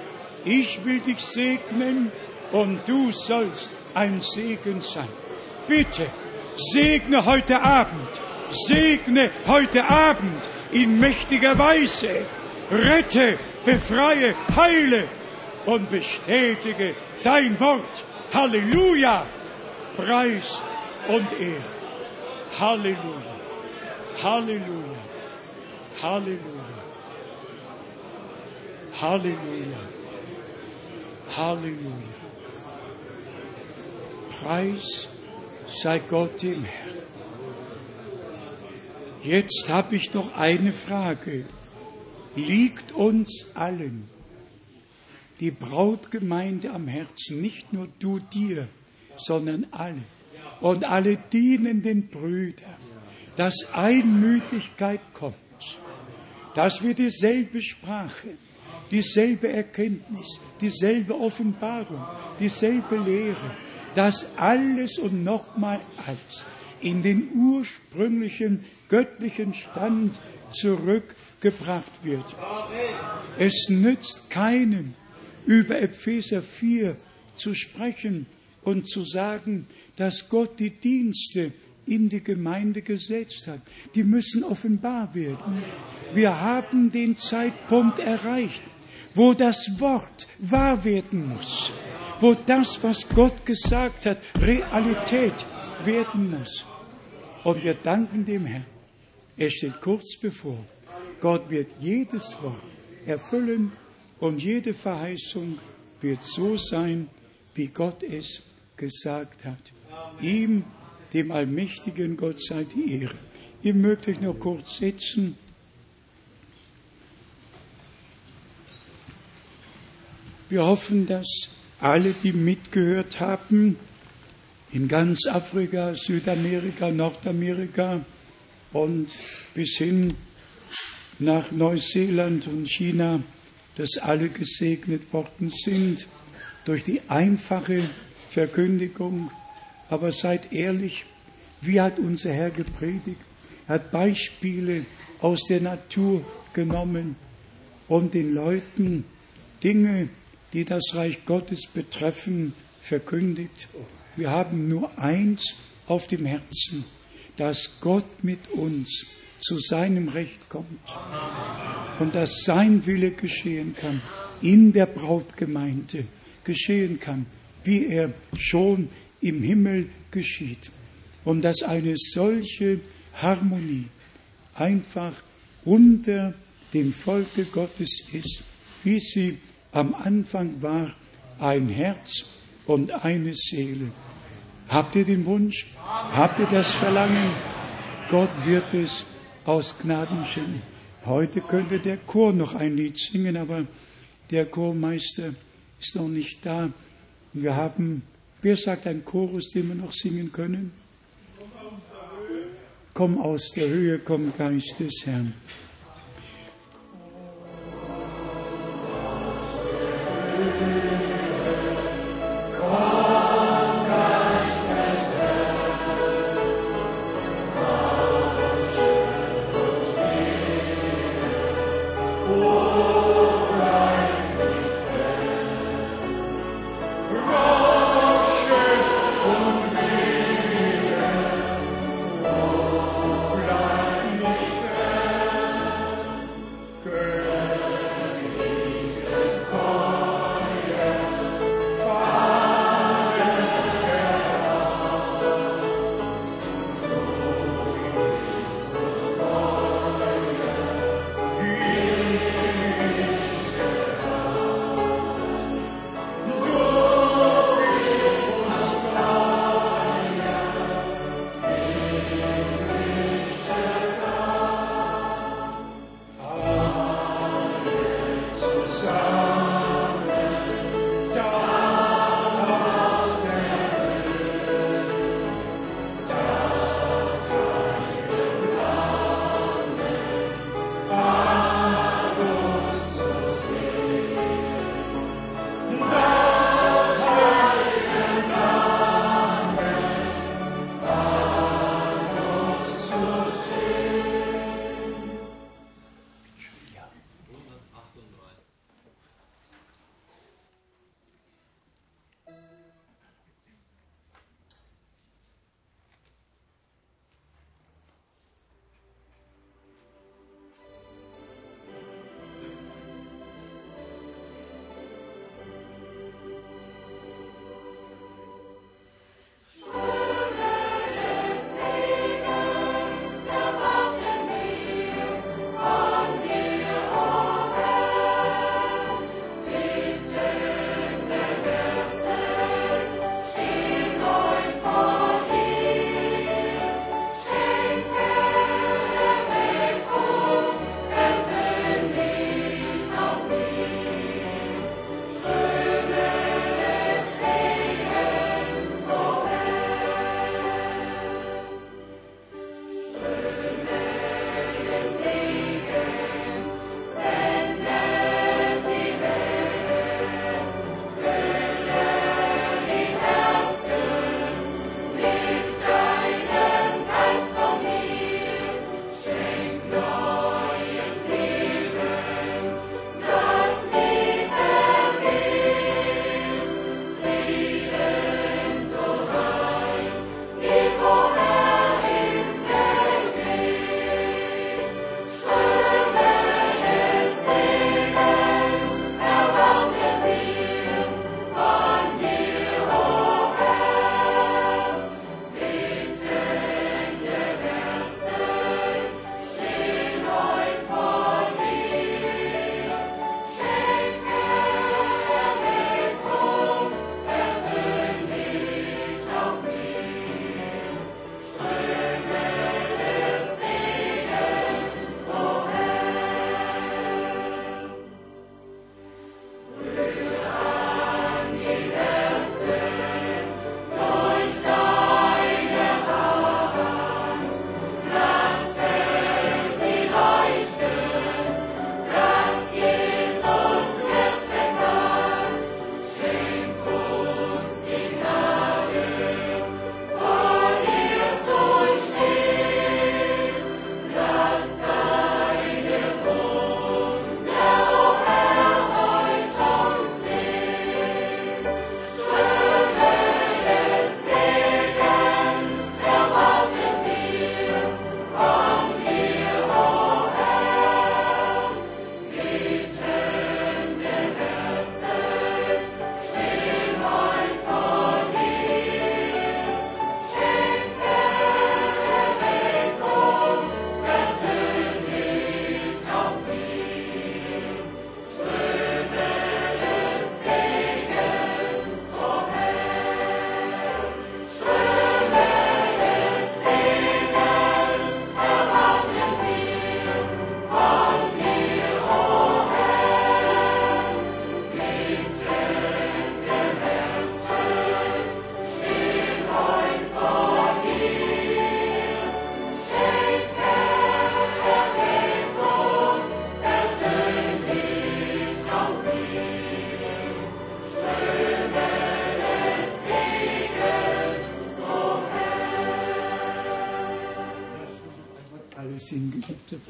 ich will dich segnen und du sollst ein Segen sein. Bitte, segne heute Abend, segne heute Abend in mächtiger Weise, rette, befreie, heile und bestätige dein Wort. Halleluja! Preis und Ehre. Halleluja! Halleluja! Halleluja! Halleluja! Halleluja! Preis sei Gott im Herrn. Jetzt habe ich noch eine Frage. Liegt uns allen die Brautgemeinde am Herzen, nicht nur du dir, sondern alle und alle dienenden Brüder, dass Einmütigkeit kommt, dass wir dieselbe Sprache, dieselbe Erkenntnis, dieselbe Offenbarung, dieselbe Lehre, dass alles und nochmal alles in den ursprünglichen göttlichen Stand zurückgebracht wird. Es nützt keinem, über Epheser 4 zu sprechen und zu sagen, dass Gott die Dienste in die Gemeinde gesetzt hat. Die müssen offenbar werden. Wir haben den Zeitpunkt erreicht, wo das Wort wahr werden muss, wo das, was Gott gesagt hat, Realität werden muss. Und wir danken dem Herrn. Er steht kurz bevor. Gott wird jedes Wort erfüllen und jede Verheißung wird so sein, wie Gott es gesagt hat. Ihm, dem allmächtigen Gott, sei die Ehre. Ihr mögt euch noch kurz setzen. Wir hoffen, dass alle, die mitgehört haben, in ganz Afrika, Südamerika, Nordamerika und bis hin nach Neuseeland und China, dass alle gesegnet worden sind durch die einfache Verkündigung. Aber seid ehrlich, wie hat unser Herr gepredigt? Er hat Beispiele aus der Natur genommen und den Leuten Dinge, die das Reich Gottes betreffen, verkündigt. Wir haben nur eins auf dem Herzen, dass Gott mit uns zu seinem Recht kommt und dass sein Wille geschehen kann in der Brautgemeinde, geschehen kann, wie er schon im Himmel geschieht. Und dass eine solche Harmonie einfach unter dem Volke Gottes ist, wie sie am Anfang war, ein Herz und eine Seele. Habt ihr den Wunsch? Habt ihr das Verlangen? Gott wird es aus Gnaden schenken. Heute könnte der Chor noch ein Lied singen, aber der Chormeister ist noch nicht da. Wir haben, wer sagt ein Chorus, den wir noch singen können? Komm aus der Höhe, komm Geist des Herrn.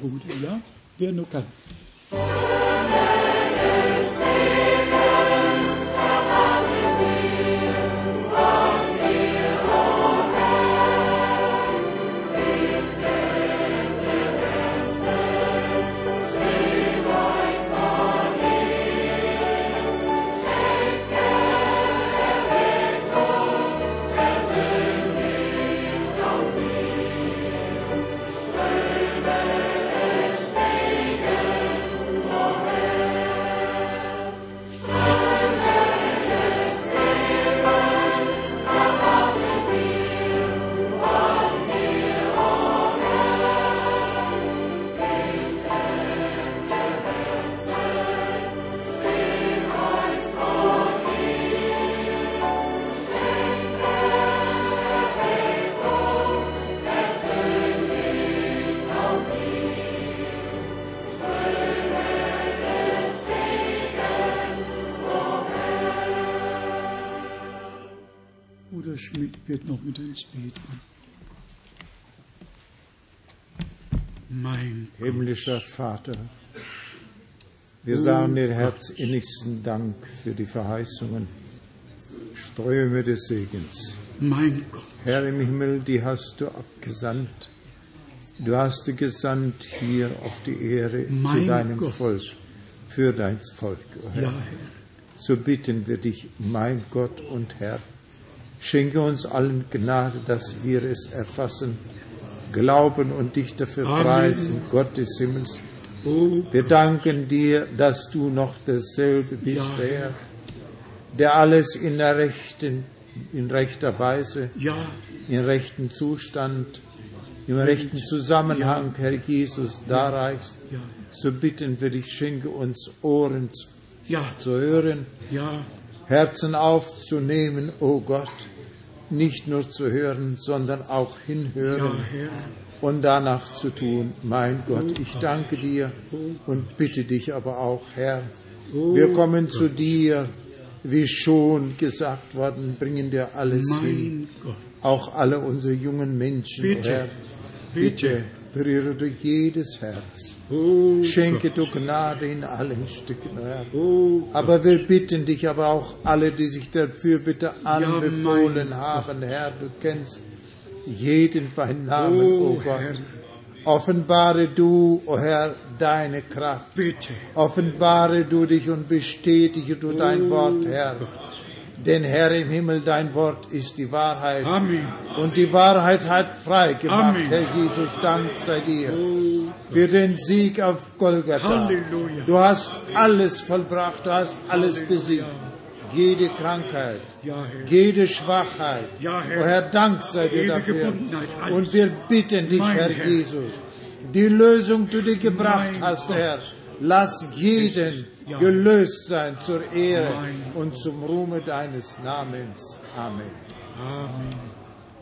punkt. Ja, weer Nuka. Wird noch mit uns beten. Mein Himmlischer Vater, wir sagen dir herzinnigsten Dank für die Verheißungen, Ströme des Segens. mein Gott, Herr im Himmel, die hast du abgesandt. Du hast sie gesandt hier auf die Erde Mein zu deinem Gott. Volk, für dein Volk, o Herr. ja Herr, So bitten wir dich, mein Gott und Herr, schenke uns allen Gnade, dass wir es erfassen, glauben und dich dafür Amen. preisen, Gott des Himmels. oh Wir danken dir, dass du noch derselbe bist, Ja. Herr, der alles in der rechten, in rechter Weise, ja, in rechten Zustand, im rechten Zusammenhang, Herr Jesus, darreichst. ja, So bitten wir dich, schenke uns Ohren zu, ja, hören, ja, Herzen aufzunehmen, o Gott, nicht nur zu hören, sondern auch hinhören und danach zu tun. Mein Gott, ich danke dir und bitte dich aber auch, Herr, wir kommen zu dir, wie schon gesagt worden, bringen dir alles hin, auch alle unsere jungen Menschen, Bitte, Herr. Bitte, berühre du jedes Herz. Oh Schenke du Gnade in allen Stücken, Herr. oh Aber wir bitten dich aber auch alle, die sich dafür bitte anbefohlen haben, Herr, du kennst jeden bei Namen, o Oh, Gott. Offenbare du, o Herr, deine Kraft. bitte, Offenbare du dich und bestätige du dein Oh Wort, Herr. Denn Herr im Himmel, dein Wort ist die Wahrheit. Amen, Und die Wahrheit hat frei gemacht, Amen. Herr Jesus, Dank sei dir für den Sieg auf Golgatha. Halleluja. Du hast alles vollbracht, du hast alles besiegt. Jede Krankheit, ja, jede Schwachheit. Ja, Herr. O Herr, Dank sei dir dafür. Und wir bitten dich, Herr, Herr. Jesus, die Lösung, die du gebracht Mein hast, Gott. Herr. Lass jeden. Gelöst sein zur Ehre und zum Ruhme deines Namens. Amen. Amen.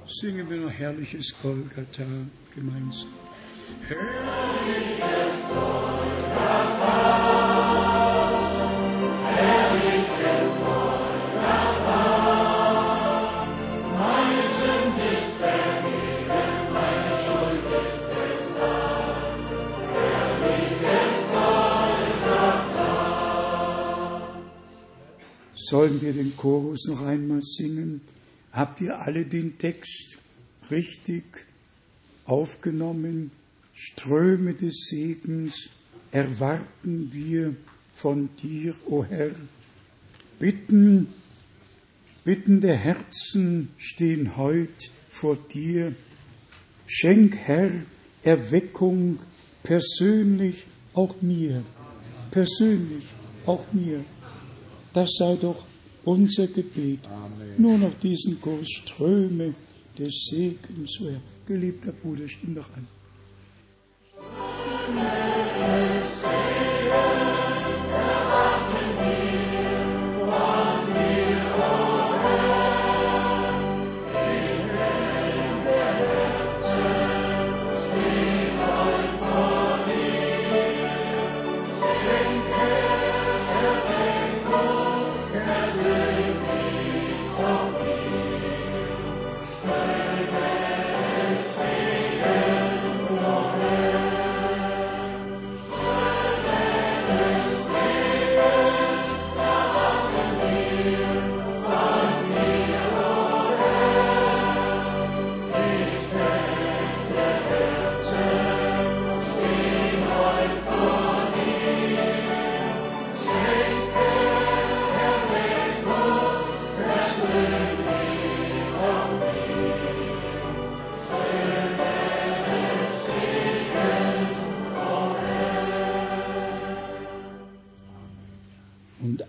Singen wir noch herrliches Golgatha gemeinsam. Herrliches Sollen wir den Chorus noch einmal singen? Habt ihr alle den Text richtig aufgenommen? Ströme des Segens erwarten wir von dir, o Herr. Bitten, Bitten der Herzen stehen heut vor dir. Schenk, Herr, Erweckung persönlich auch mir, persönlich auch mir. Das sei doch unser Gebet. Nur noch diesen Kurs Ströme des Segens. Geliebter Bruder, stimm doch an. Und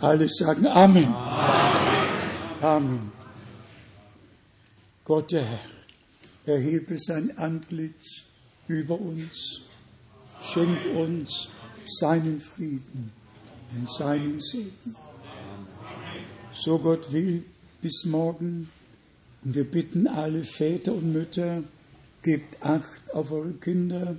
alle sagen Amen. Amen. Gott der Herr, erhebe sein Antlitz über uns, schenk uns seinen Frieden und seinen Segen. So Gott will, bis morgen. Und wir bitten alle Väter und Mütter, gebt Acht auf eure Kinder,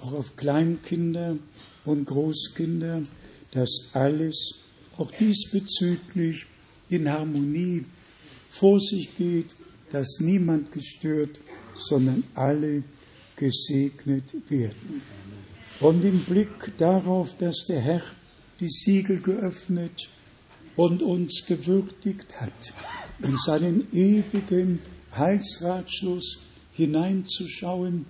auch auf Kleinkinder und Großkinder, dass alles auch diesbezüglich in Harmonie vor sich geht, dass niemand gestört, sondern alle gesegnet werden. Und im Blick darauf, dass der Herr die Siegel geöffnet und uns gewürdigt hat, in seinen ewigen Heilsratschluss hineinzuschauen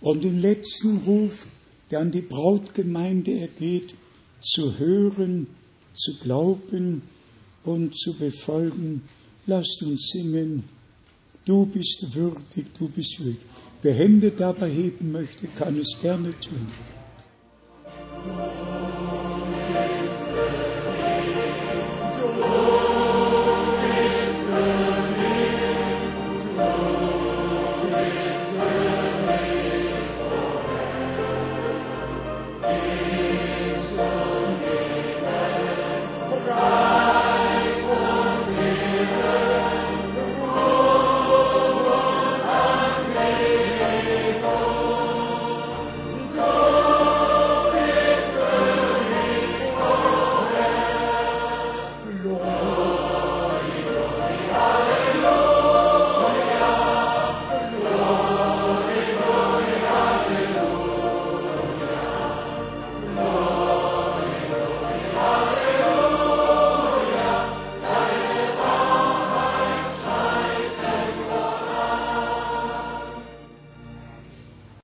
und den letzten Ruf, der an die Brautgemeinde ergeht, zu hören, zu glauben und zu befolgen. Lasst uns singen. Du bist würdig, du bist würdig. Wer Hände dabei heben möchte, kann es gerne tun.